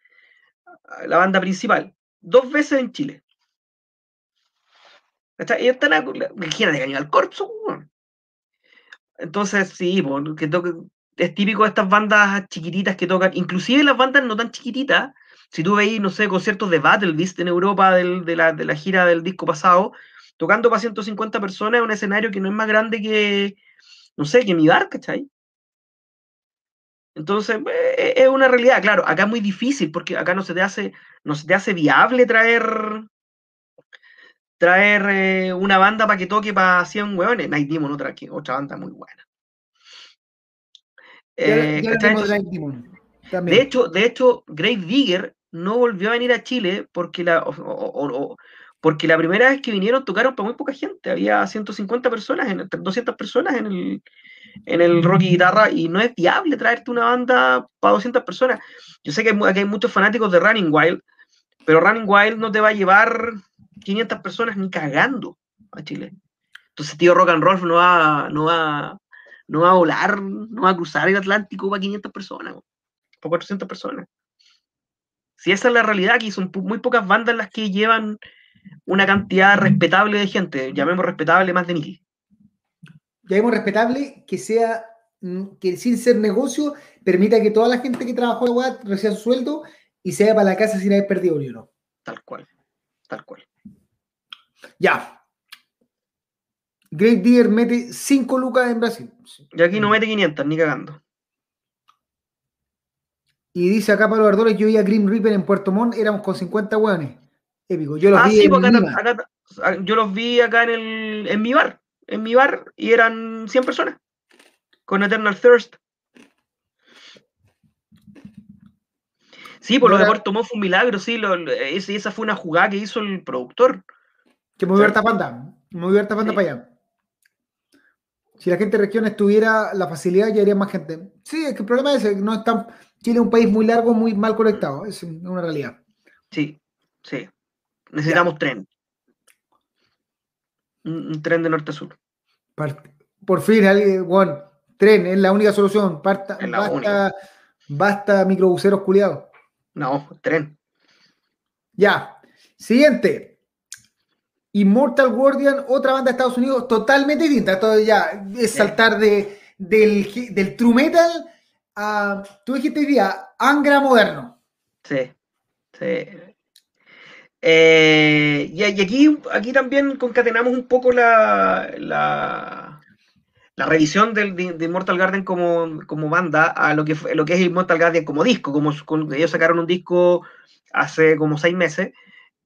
la banda principal. Dos veces en Chile. Ellos están de Cañal Corpso. Entonces, sí, que es típico de estas bandas chiquititas que tocan, inclusive las bandas no tan chiquititas, Si tú veis, no sé, conciertos de Battle Beast en Europa de, la, de la gira del disco pasado, tocando para 150 personas en un escenario que no es más grande que, no sé, que mi bar, ¿cachai? Entonces, eh, es una realidad, claro, acá es muy difícil porque acá no se te hace, no se te hace viable traer traer eh, una banda para que toque para 100 hueones. Night Demon, otra, otra banda muy buena. Eh, de hecho, de hecho, Grave Digger no volvió a venir a Chile porque la, porque la primera vez que vinieron tocaron para muy poca gente. Había 150 personas, en, 200 personas en el, en el rock y guitarra y no es viable traerte una banda para 200 personas. Yo sé que aquí hay muchos fanáticos de Running Wild, pero Running Wild no te va a llevar 500 personas ni cagando a Chile. Entonces, tío, Rock and Roll no va, no va, no va a volar, no va a cruzar el Atlántico para 500 personas, para 400 personas. Si esa es la realidad, aquí son muy pocas bandas las que llevan una cantidad respetable de gente, llamemos respetable más de mil. Llamemos respetable que sea, mm, que sin ser negocio, permita que toda la gente que trabajó en la reciba su sueldo y se vaya para la casa sin haber perdido un euro. Tal cual, tal cual. Ya. Great Deer mete 5 lucas en Brasil. Y aquí no mete 500, ni cagando. Y dice acá Pablo Ardores, yo vi a Grim Reaper en Puerto Montt, éramos con 50 hueones. Épico. Yo los ah, vi sí, porque acá, yo los vi acá en, el, en mi bar. En mi bar y eran 100 personas. Con Eternal Thirst. Sí, por lo de Puerto Montt fue un milagro, sí. esa fue una jugada que hizo el productor. Que movió harta panda, movió harta panda para allá. Si la gente de regiones tuviera la facilidad, ya iría más gente. Sí, es que el problema es que no está, Chile es un país muy largo, muy mal conectado, es una realidad. Sí, sí. Necesitamos tren. Un, tren de norte a sur. Por fin, bueno, tren es la única solución. basta, basta microbuseros culiados. No, tren. Ya. Siguiente. Immortal Guardian, otra banda de Estados Unidos totalmente distinta. Todo ya es saltar de, del, del true metal a, tú dijiste hoy día, Angra moderno. Sí, sí. Eh, y, aquí, aquí también concatenamos un poco la, la, revisión de, de, Immortal Garden como, como, banda a lo que, lo que es Immortal Garden como disco. Como, ellos sacaron un disco hace como seis meses.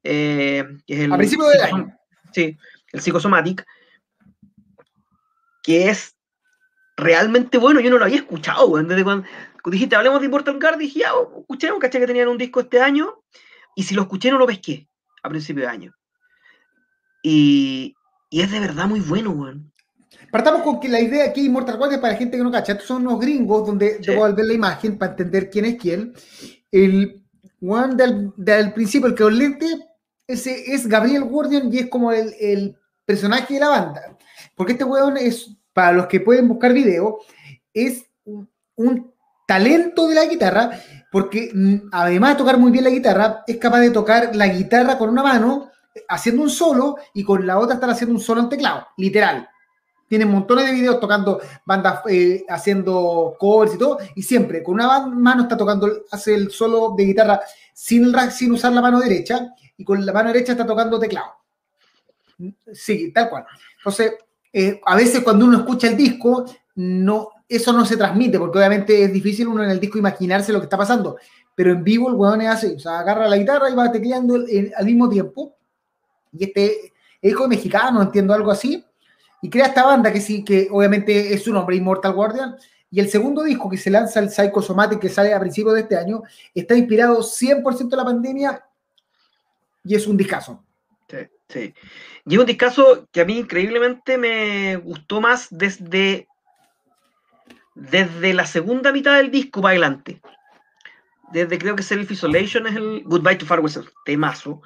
Eh, a principios del año. Sí, el Psychosomatic, que es realmente bueno. Yo no lo había escuchado, Desde cuando, dijiste, hablemos de Immortal Guard, dije, ya, escuchemos, caché que tenían un disco este año, y si lo escuché no lo pesqué a principio de año. Y, y es de verdad muy bueno, weón. Partamos con que la idea aquí Immortal Guard es para gente que no cacha. Estos son unos gringos donde debo ver la imagen para entender quién es quién. El one del, del principio, el que os lente, ese es Gabriel Guardian y es como el, personaje de la banda. Porque este weón es, para los que pueden buscar video, es un, talento de la guitarra, porque mm, además de tocar muy bien la guitarra, es capaz de tocar la guitarra con una mano, haciendo un solo, y con la otra estar haciendo un solo en teclado, literal. Tiene montones de videos tocando bandas, eh, haciendo covers y todo, y siempre con una mano está tocando, hace el solo de guitarra sin, sin usar la mano derecha, y con la mano derecha está tocando teclado. Sí, tal cual. Entonces, eh, a veces cuando uno escucha el disco, no, eso no se transmite, porque obviamente es difícil uno en el disco imaginarse lo que está pasando. Pero en vivo el weón es así, o sea, agarra la guitarra y va tecleando al mismo tiempo. Y este hijo mexicano, entiendo algo así, y crea esta banda que sí, que obviamente es su nombre, Immortal Guardian. Y el segundo disco que se lanza, el Psychosomatic, que sale a principios de este año, está inspirado 100% en la pandemia y es un discazo. Sí, sí. Y es un discazo que a mí increíblemente me gustó más desde, desde la segunda mitad del disco para adelante. Desde creo que Self Isolation es el Goodbye to Far West, temazo.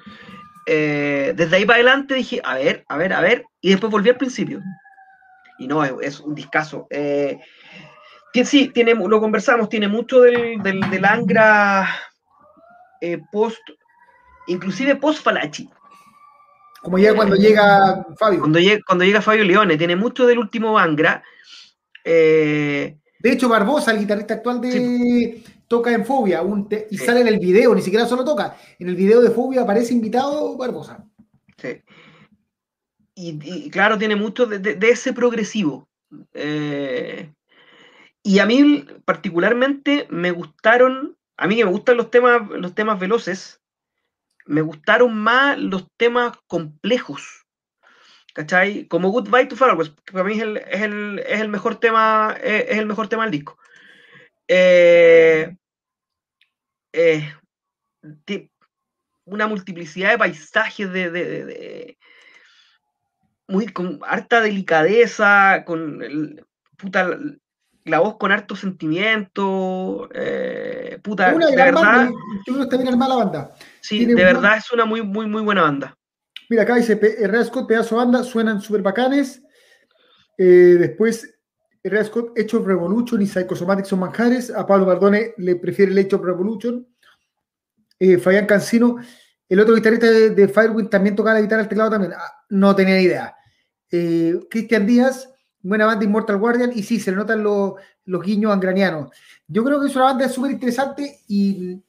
Eh, desde ahí para adelante dije, a ver, a ver, a ver, y después volví al principio. Y no, es, un discazo. Eh, sí, tiene, lo conversamos, tiene mucho del, del, Angra eh, post inclusive post Falachi. Como ya cuando llega Fabio. Cuando llega, cuando llega Fabio Leone, tiene mucho del último Angra. Eh, De hecho, Barbosa, el guitarrista actual de toca en Fobia y sale en el video, ni siquiera solo toca. En el video de Fobia aparece invitado Barbosa. Sí. Y, claro, tiene mucho de, ese progresivo. Eh, y a mí particularmente me gustaron, a mí que me gustan los temas, los temas veloces, me gustaron más los temas complejos. ¿Cachai? Como Goodbye to Flowers, que para mí es el, es el, es el mejor tema, es, el mejor tema del disco. Eh, eh, una multiplicidad de paisajes de, de, de, muy con harta delicadeza, con el, puta, la voz con harto sentimiento, eh, puta, de verdad. está bien armada la banda. Sí, de verdad es una muy, muy, muy buena banda. Mira, acá dice Herrera Scott, pedazo de banda, suenan súper bacanes. Eh, después, Herrera Scott, Hecho Revolution y Psychosomatic son manjares. A Pablo Bardone le prefiere el Hecho Revolution. Eh, Fabián Cancino, el otro guitarrista de, Firewind también tocaba la guitarra al teclado también. Ah, no tenía idea. Eh, Cristian Díaz, buena banda Immortal Guardian, y sí, se le notan los, los guiños angranianos. Yo creo que es una banda súper interesante y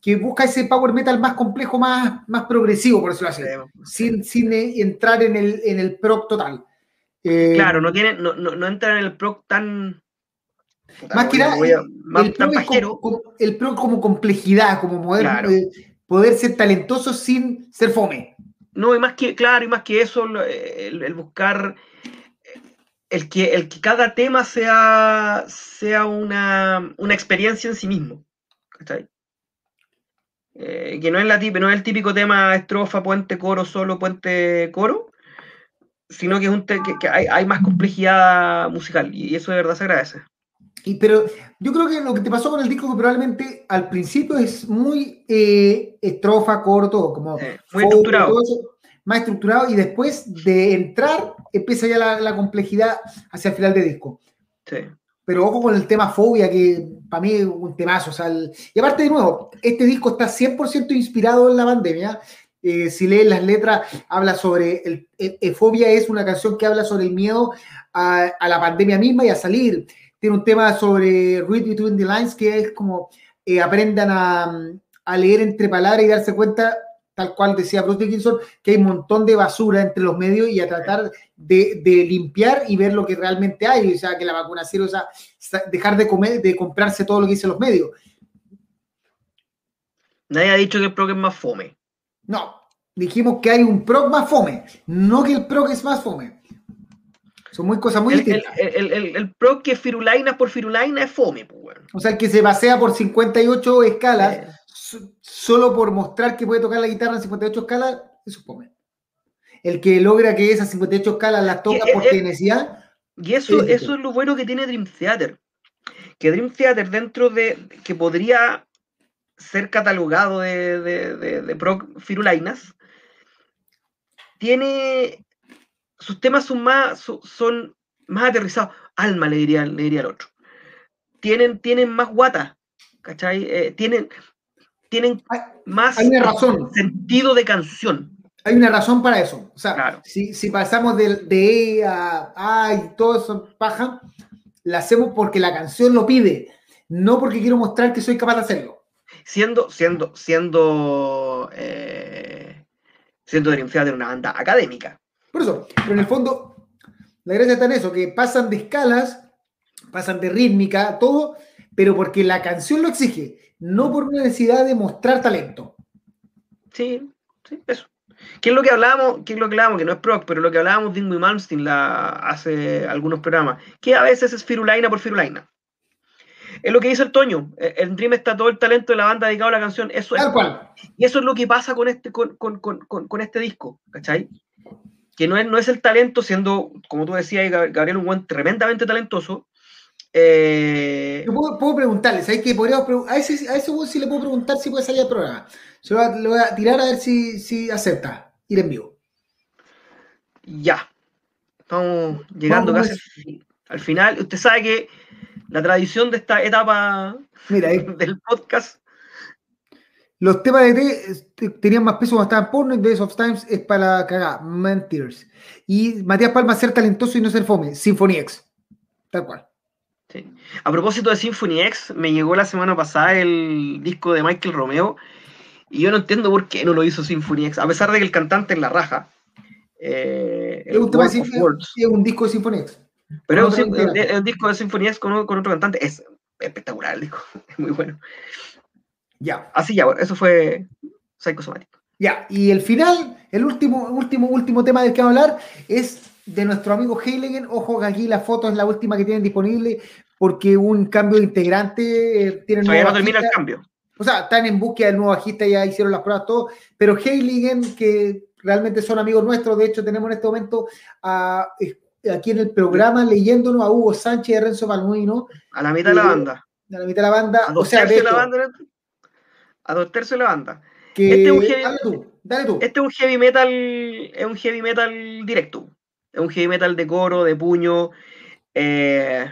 que busca ese power metal más complejo, más, más progresivo, por decirlo así, sin, sin entrar en el, en el proc total. Eh, claro, no, tiene, no, no, entra en el proc tan... más que nada, el, proc como, el proc como complejidad, como poder, eh, poder ser talentoso sin ser fome. No, y más que, claro, y más que eso, el, buscar el que, el que cada tema sea, sea una, una experiencia en sí mismo. ¿Está eh, que no es, la no es el típico tema estrofa, puente, coro, solo, puente, coro, sino que es un que, que hay, hay, más complejidad musical y eso de verdad se agradece. Y, pero yo creo que lo que te pasó con el disco que probablemente al principio es muy eh, estrofa, corto, como muy estructurado. más estructurado y después de entrar empieza ya la, la complejidad hacia el final del disco. Sí pero ojo con el tema fobia, que para mí es un temazo. O sea, y aparte, de nuevo, este disco está 100% inspirado en la pandemia. Eh, si lees las letras, habla sobre. El, Fobia es una canción que habla sobre el miedo a, la pandemia misma y a salir. Tiene un tema sobre Read Between the Lines, que es como eh, aprendan a, a leer entre palabras y darse cuenta tal cual decía Bruce Dickinson, que hay un montón de basura entre los medios y a tratar de, limpiar y ver lo que realmente hay, o sea, que la vacunación, o sea, dejar de comer, de comprarse todo lo que dicen los medios. Nadie ha dicho que el PROC es más fome. No, dijimos que hay un PROC más fome, no que el PROC es más fome. Son muy cosas muy el, distintas. El, el, el, PROC que firulaina por firulaina es fome, pues, bueno. O sea, el que se basea por 58 escalas solo por mostrar que puede tocar la guitarra en 58 escalas, eso es fome. El que logra que esas 58 escalas las toca porque necesidad. Y eso, es eso es lo bueno que tiene Dream Theater. Que Dream Theater, dentro de que podría ser catalogado de, de, de, Proc Firulainas, tiene. Sus temas son más, son más aterrizados. Alma, le diría, le diría al otro. Tienen, tienen más guata, ¿cachai? Eh, tienen, tienen más sentido de canción. Hay una razón para eso. O sea, si, pasamos de, de, E a A y todo eso paja, la hacemos porque la canción lo pide, no porque quiero mostrar que soy capaz de hacerlo. Siendo, siendo, siendo, eh, siendo de una banda académica. Por eso, pero en el fondo, la gracia está en eso, que pasan de escalas, pasan de rítmica, todo, pero porque la canción lo exige no por necesidad de mostrar talento. Sí, sí, eso. ¿Qué es lo que hablábamos? ¿Qué es lo que hablábamos? Que no es proc, pero lo que hablábamos Dingo y Malmsteen la, hace algunos programas, que a veces es firulaina por firulaina. Es lo que dice el Toño. El Dream está todo el talento de la banda dedicado a la canción. Eso es. Y eso es lo que pasa con este, con, con, con, con este disco, ¿cachai? Que no es, no es el talento, siendo, como tú decías, Gabriel, un buen tremendamente talentoso, eh... Yo puedo, preguntarle, ¿sabes qué? a, ese, a ese sí le puedo preguntar si puede salir al programa. Se lo, voy a tirar a ver si, si acepta ir en vivo. Ya. Estamos llegando casi al final. Usted sabe que la tradición de esta etapa Mira, <laughs> del podcast. Los temas de T tenían más peso cuando estaban porno y Days of Times es para cagar, Mentirs. Y Matías Palma ser talentoso y no ser fome, Symphony X. Tal cual. A propósito de Symphony X, me llegó la semana pasada el disco de Michael Romeo y yo no entiendo por qué no lo hizo Symphony X, a pesar de que el cantante es la raja. Eh, es, un es un disco de Symphony X. Pero es un, disco de Symphony X con, otro cantante. Es espectacular el disco, <laughs> es muy bueno. Ya. Así ya, bueno, eso fue Psychosomatic. Ya, y el final, el último, último, último tema del que vamos a hablar es de nuestro amigo Heiligen. Ojo que aquí la foto es la última que tienen disponible porque un cambio de integrante. Eh, tienen Todavía no termina el cambio. O sea, están en búsqueda del nuevo bajista, ya hicieron las pruebas, todo. Pero Heiligen, que realmente son amigos nuestros, de hecho, tenemos en este momento aquí en el programa leyéndonos a Hugo Sánchez y a Renzo Palmuino. A la mitad de la banda. A la mitad de la banda. A dos o sea, de la banda. A dos tercios de la banda. este es un heavy, dale tú, dale tú. Este es un heavy metal, es un heavy metal directo. Es un heavy metal de coro, de puño. Eh,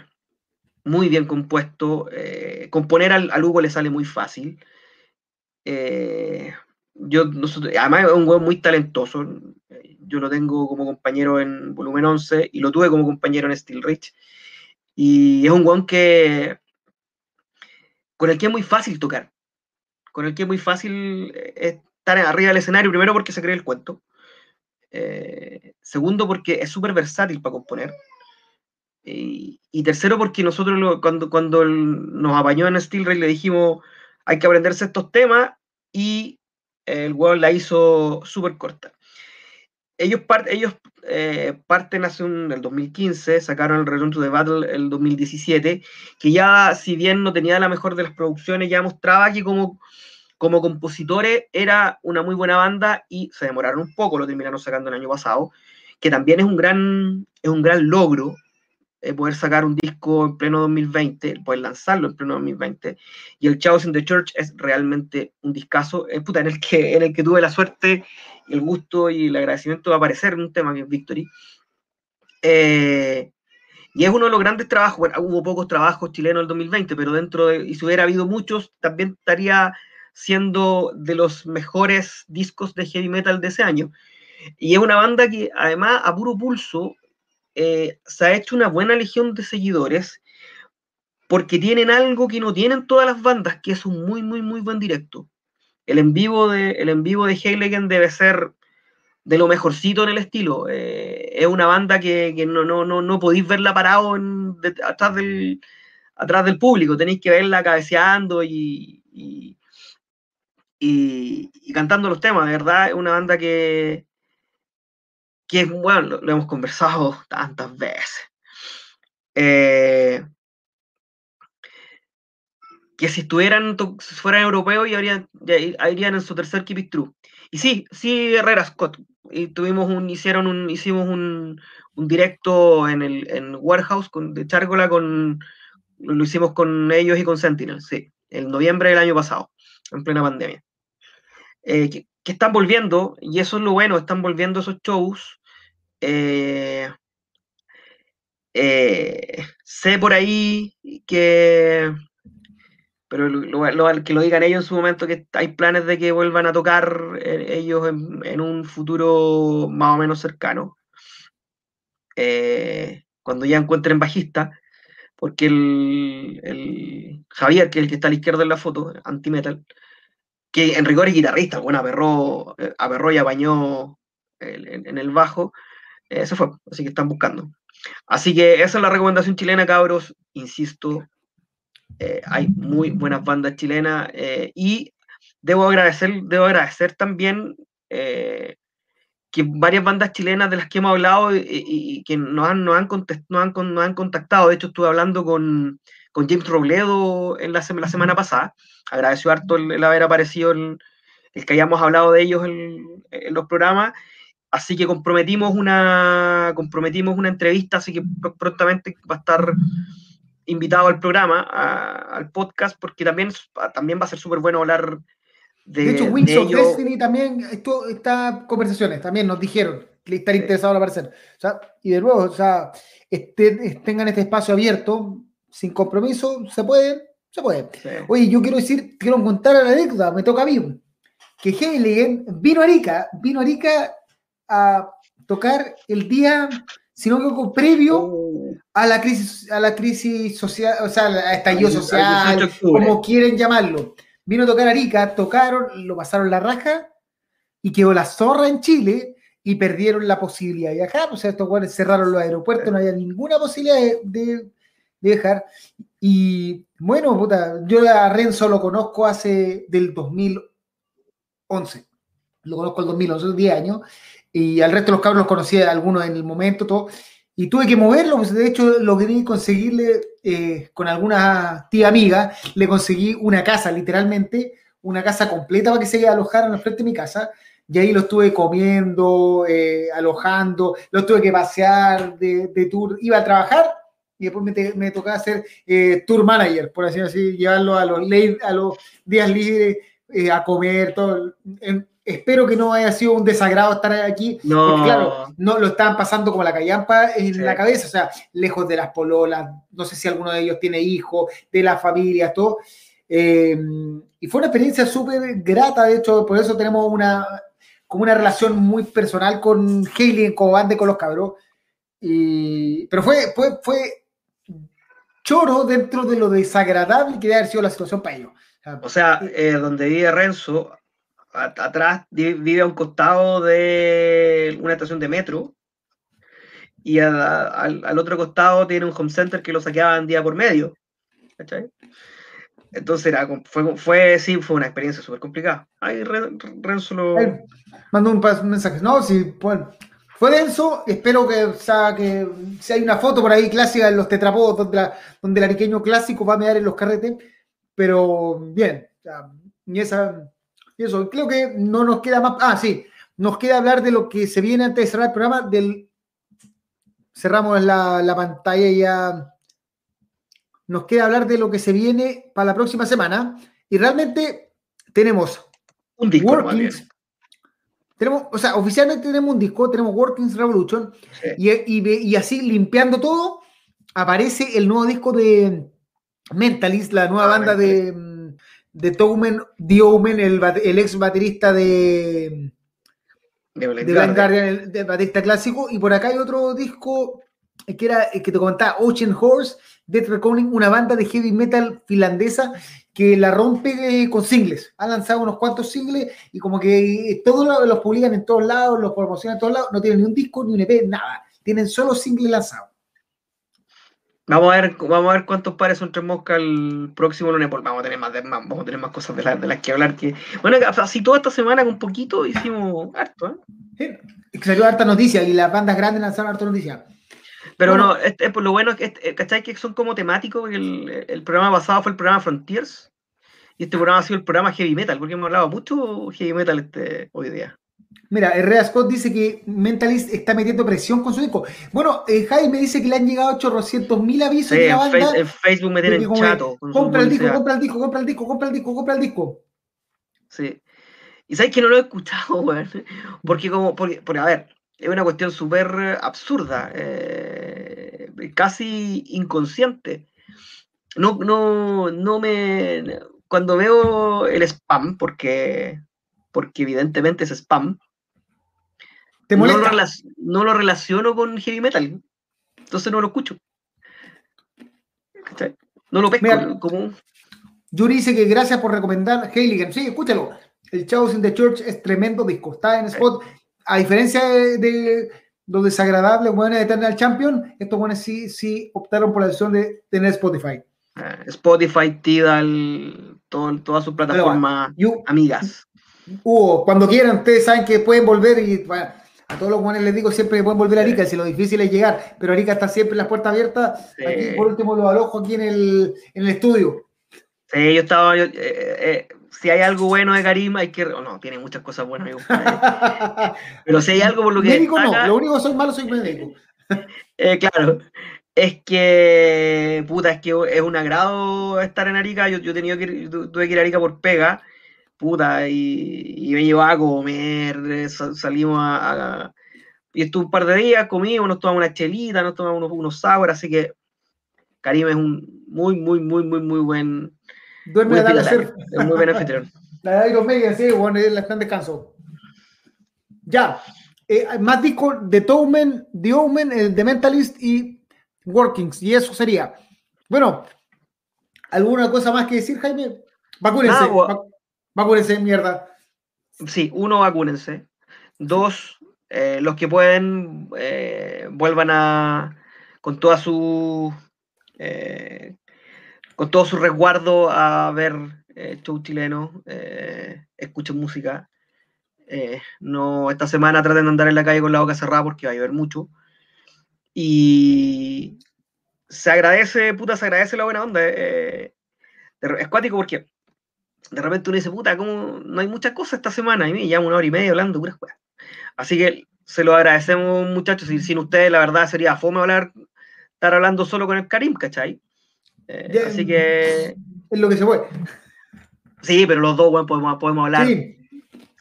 muy bien compuesto. Eh, componer al, Hugo le sale muy fácil. Eh, yo, además es un huevo muy talentoso. Yo lo tengo como compañero en volumen 11 y lo tuve como compañero en Steel Rich. Y es un hueón que con el que es muy fácil tocar. Con el que es muy fácil eh, estar arriba del escenario, primero porque se cree el cuento. segundo porque es súper versátil para componer. Y, tercero, porque nosotros cuando, cuando nos apañó en Steel Ray le dijimos hay que aprenderse estos temas y el weón la hizo súper corta. Ellos, ellos eh, parten hace un, el 2015, sacaron el Return to the Battle el 2017, que ya, si bien no tenía la mejor de las producciones, ya mostraba que como, como compositores era una muy buena banda y se demoraron un poco, lo terminaron sacando el año pasado, que también es un gran, es un gran logro eh, poder sacar un disco en pleno 2020, poder lanzarlo en pleno 2020. Y el Chaos in the Church es realmente un discazo, eh, puta, en, el que, en el que tuve la suerte, el gusto y el agradecimiento de aparecer en un tema que es Victory. Eh, y es uno de los grandes trabajos, bueno, hubo pocos trabajos chilenos en el 2020, pero dentro de, y si hubiera habido muchos, también estaría siendo de los mejores discos de heavy metal de ese año. Y es una banda que además a puro pulso eh, se ha hecho una buena legión de seguidores porque tienen algo que no tienen todas las bandas, que es un muy, muy, muy buen directo. El en vivo de, el en vivo de Heiligen debe ser de lo mejorcito en el estilo. Eh, es una banda que, no, no, no, no, podéis verla parado atrás, del, atrás del público, tenéis que verla cabeceando y, y, y, cantando los temas, de verdad. Es una banda que, que bueno, lo, hemos conversado <laughs> tantas veces. Eh, que si estuvieran, si fueran europeos y habrían, en su tercer Keep It True. Y sí, sí, Herrera Scott. Y tuvimos un, hicieron un, hicimos un, un directo en el en Warehouse con, de Chárgola con, lo hicimos con ellos y con Sentinel, sí, en noviembre del año pasado, en plena pandemia. Eh, que, que están volviendo, y eso es lo bueno, están volviendo esos shows. Eh, eh, sé por ahí que, pero lo, que lo digan ellos en su momento, que hay planes de que vuelvan a tocar eh, ellos en, un futuro más o menos cercano, cuando ya encuentren bajista, porque el, Javier, que es el que está a la izquierda en la foto, anti-metal, que en rigor es guitarrista, bueno, aperró, aperró y apañó en, el bajo, eso fue, así que están buscando. Así que esa es la recomendación chilena, cabros. Insisto, eh, hay muy buenas bandas chilenas eh, y debo agradecer, debo agradecer también eh, que varias bandas chilenas de las que hemos hablado y, que nos han, nos, han han, han, contactado. De hecho, estuve hablando con, con James Robledo en la, la semana pasada. Agradeció harto el, haber aparecido, el, el, que hayamos hablado de ellos en, los programas. Así que comprometimos una, comprometimos una entrevista, así que prontamente va a estar invitado al programa, al podcast, porque también, también va a ser súper bueno hablar de. De hecho, Wings of Destiny también, esto, estas conversaciones también nos dijeron que estar interesado en aparecer. y de nuevo, o sea, este, tengan este espacio abierto, sin compromiso, se puede, se puede. Oye, yo quiero decir, quiero contar la anécdota, me toca a mí, que Heiligen vino a Arica, vino a Arica a tocar el día, si no me equivoco, previo a la crisis, a la crisis social, o sea, a estallido social, como quieren llamarlo. Vino a tocar Arica, tocaron, lo pasaron la raja y quedó la zorra en Chile y perdieron la posibilidad de viajar. O sea, estos jugadores cerraron los aeropuertos, no había ninguna posibilidad de, viajar. Y bueno, yo a Renzo lo conozco hace del 2011. Lo conozco el 2011, 10 años. Y al resto de los cabros los conocía algunos en el momento, todo. Y tuve que moverlo, pues de hecho lo que conseguirle eh, con alguna tía amiga, le conseguí una casa, literalmente, una casa completa para que se alojaran al frente de mi casa. Y ahí lo estuve comiendo, eh, alojando, lo tuve que pasear de, tour. Iba a trabajar y después me, me tocaba hacer eh, tour manager, por así decirlo, llevarlo a los, a los días libres, a comer, todo espero que no haya sido un desagrado estar aquí, no. porque claro, no lo estaban pasando como la callampa en la cabeza, o sea, lejos de las pololas, no sé si alguno de ellos tiene hijos, de la familia, todo. Eh, y fue una experiencia súper grata, de hecho, por eso tenemos una, como una relación muy personal con Hailey en Cobande con los cabros. Y, pero fue, fue, fue choro dentro de lo desagradable que debe haber sido la situación para ellos. O sea, eh, donde vive Renzo, atrás vive a un costado de una estación de metro y al, otro costado tiene un home center que lo saqueaban día por medio. Entonces era, fue, fue, sí, fue una experiencia súper complicada. Ahí Renzo lo... mandó un, mensaje. No, sí, bueno, fue denso. Espero que, o sea, que si hay una foto por ahí clásica de los tetrapodos donde, donde el ariqueño clásico va a mirar en los carretes. Pero bien, y esa y eso, creo que no nos queda más. Ah, sí, nos queda hablar de lo que se viene antes de cerrar el programa. Del, cerramos la, la pantalla ya. Nos queda hablar de lo que se viene para la próxima semana. Y realmente tenemos un disco. Workings, tenemos, o sea, oficialmente tenemos un disco, tenemos Workings Revolution. Y, y, así limpiando todo, aparece el nuevo disco de Mentalist, la nueva ah, banda de de Toumen, Diomen, el, el ex baterista de, de Blind Guardian, el, baterista clásico, y por acá hay otro disco que era que te comentaba, Ocean Horse, Death Reckoning, una banda de heavy metal finlandesa que la rompe eh, con singles. Ha lanzado unos cuantos singles y como que todos los publican en todos lados, los promocionan en todos lados, no tienen ni un disco, ni un EP, nada. Tienen solo singles lanzados. Vamos a ver, vamos a ver cuántos pares son tres moscas el próximo lunes, porque vamos a tener más, vamos a tener más cosas de, las que hablar. Que, bueno, así toda esta semana con poquito hicimos harto, ¿eh? Sí, salió harta noticia y las bandas grandes lanzaron harta noticia. Pero no, es, por lo bueno es que, eh, ¿cachai? Que son como temáticos, porque el, programa pasado fue el programa Frontiers y este programa ha sido el programa Heavy Metal, porque hemos hablado mucho Heavy Metal este, hoy día. Mira, Herrera Scott dice que Mentalist está metiendo presión con su disco. Bueno, eh, Jaime dice que le han llegado 800 mil avisos de la banda. En Facebook me tienen chato. Compra el disco, compra el disco, compra el disco, compra el disco, compra el disco. Sí. Y sabes que no lo he escuchado, <laughs> güey. Porque como, porque, a ver, es una cuestión súper absurda, eh, casi inconsciente. No, no, no me. Cuando veo el spam, porque, porque evidentemente es spam, no lo, no lo, relaciono con heavy metal. Entonces no lo escucho. No lo pesco como. Yuri dice que gracias por recomendar Heiligen. Sí, escúchalo. El Chaos in the Church es tremendo disco. Está en spot. A diferencia de, lo desagradable bueno de Eternal Champion, estos buenos sí, sí optaron por la decisión de tener Spotify. Ah, Spotify, Tidal, todo, todas sus plataformas amigas. Hugo, cuando quieran, ustedes saben que pueden volver y a todos los buenos les digo siempre que pueden volver a Arica, si lo difícil es llegar, pero Arica está siempre en las puertas abiertas. Aquí, por último, lo alojo aquí en el, en el estudio. Sí, yo estaba. Eh, eh, si hay algo bueno de Karim, hay que. no, tiene muchas cosas buenas, pero si hay algo por lo que. Médico no, lo único que soy malo soy médico. <laughs> Eh, claro. Es que, puta, es que es un agrado estar en Arica. Yo, yo tenía que tuve que ir a Arica por pega puta, y, me llevaba a comer, salimos a, y estuve un par de días, comimos, nos tomamos una chelita, nos tomamos unos, unos sour, así que Karim es un muy, muy, muy, muy, muy buen. Duerme muy, muy buen anfitrión. <laughs> La de Iron Maiden, sí, bueno, la están descanso. Ya, eh, más discos de Toumen, The Omen, The Mentalist y Workings, y eso sería. Bueno, ¿alguna cosa más que decir, Jaime? Vacúnense, ah, vacúnense, mierda. Sí, uno, vacúnense. Dos, eh, los que pueden, eh, vuelvan a, con toda su, eh, con todo su resguardo a ver show chileno, escuchen música. no, esta semana traten de andar en la calle con la boca cerrada porque va a llover mucho. Y se agradece, puta, se agradece la buena onda. es cuático porque de repente uno dice, puta, como no hay muchas cosas esta semana, y me llamo una hora y media hablando puras Así que se lo agradecemos, muchachos, y sin ustedes, la verdad, sería fome hablar, estar hablando solo con el Karim, ¿cachai? Eh, así que. Es lo que se puede. Sí, pero los dos, bueno, podemos, podemos hablar. Sí.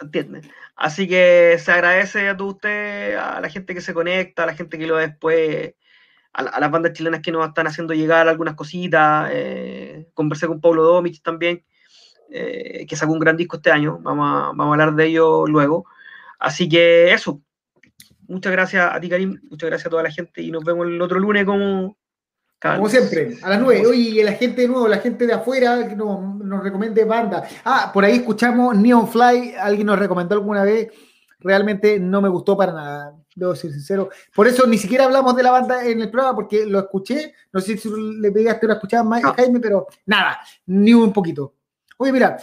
¿Entiende? Así que se agradece a todos ustedes, a la gente que se conecta, a la gente que lo después, a, las bandas chilenas que nos están haciendo llegar algunas cositas. Eh, conversé con Pablo Domich también, eh, que sacó un gran disco este año, vamos a, vamos a hablar de ello luego. Así que eso, muchas gracias a ti Karim, muchas gracias a toda la gente y nos vemos el otro lunes como... Como siempre, a las nueve. Oye, la gente de nuevo, la gente de afuera que nos, nos recomiende banda. Ah, por ahí escuchamos Neon Fly, alguien nos recomendó alguna vez. Realmente no me gustó para nada, debo ser sincero. Por eso ni siquiera hablamos de la banda en el programa, porque lo escuché. No sé si le pegaste una escuchada más, a Jaime, pero nada, ni un poquito. Oye, mira,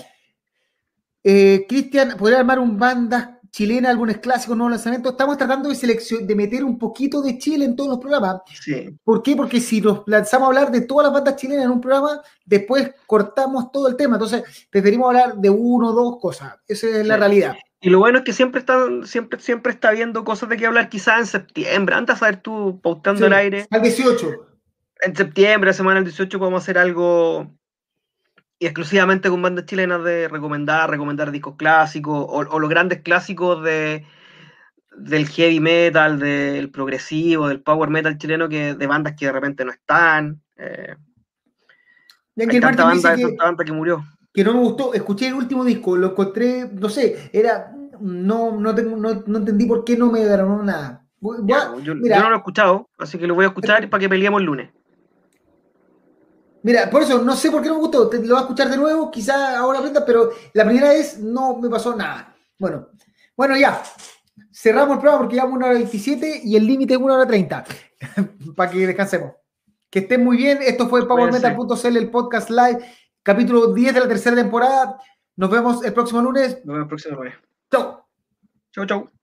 eh, Cristian, ¿podría armar un banda chilena, algunos clásicos, nuevos lanzamientos? Estamos tratando de selección, de meter un poquito de Chile en todos los programas. Sí. ¿Por qué? Porque si nos lanzamos a hablar de todas las bandas chilenas en un programa, después cortamos todo el tema. Entonces, preferimos hablar de uno o dos cosas. Esa es la realidad. Y lo bueno es que siempre está, siempre, siempre está viendo cosas de qué hablar, quizás en septiembre. Antes a ver tú pautando el aire. Al 18. En septiembre, semana del 18, podemos hacer algo y exclusivamente con bandas chilenas de recomendar, recomendar discos clásicos o, los grandes clásicos de, del heavy metal, del progresivo, del power metal chileno, que de bandas que de repente no están. Eh, hay tanta banda, que, banda que murió. Que no me gustó. Escuché el último disco, lo encontré, no sé, era. No, no, tengo, no, no entendí por qué no me ganó nada. yo, yo, no lo he escuchado, así que lo voy a escuchar para que peleemos el lunes. Mira, por eso no sé por qué no me gustó. lo voy a escuchar de nuevo, quizá ahora aprenda, pero la primera vez no me pasó nada. Bueno, bueno, ya. Cerramos el programa porque llevamos una hora 27 y el límite es una hora 30. <laughs> Para que descansemos. Que estén muy bien. Esto fue PowerMetal.cl, el podcast live, capítulo 10 de la tercera temporada. Nos vemos el próximo lunes. Nos vemos el próximo lunes. Chau. Chau, chau.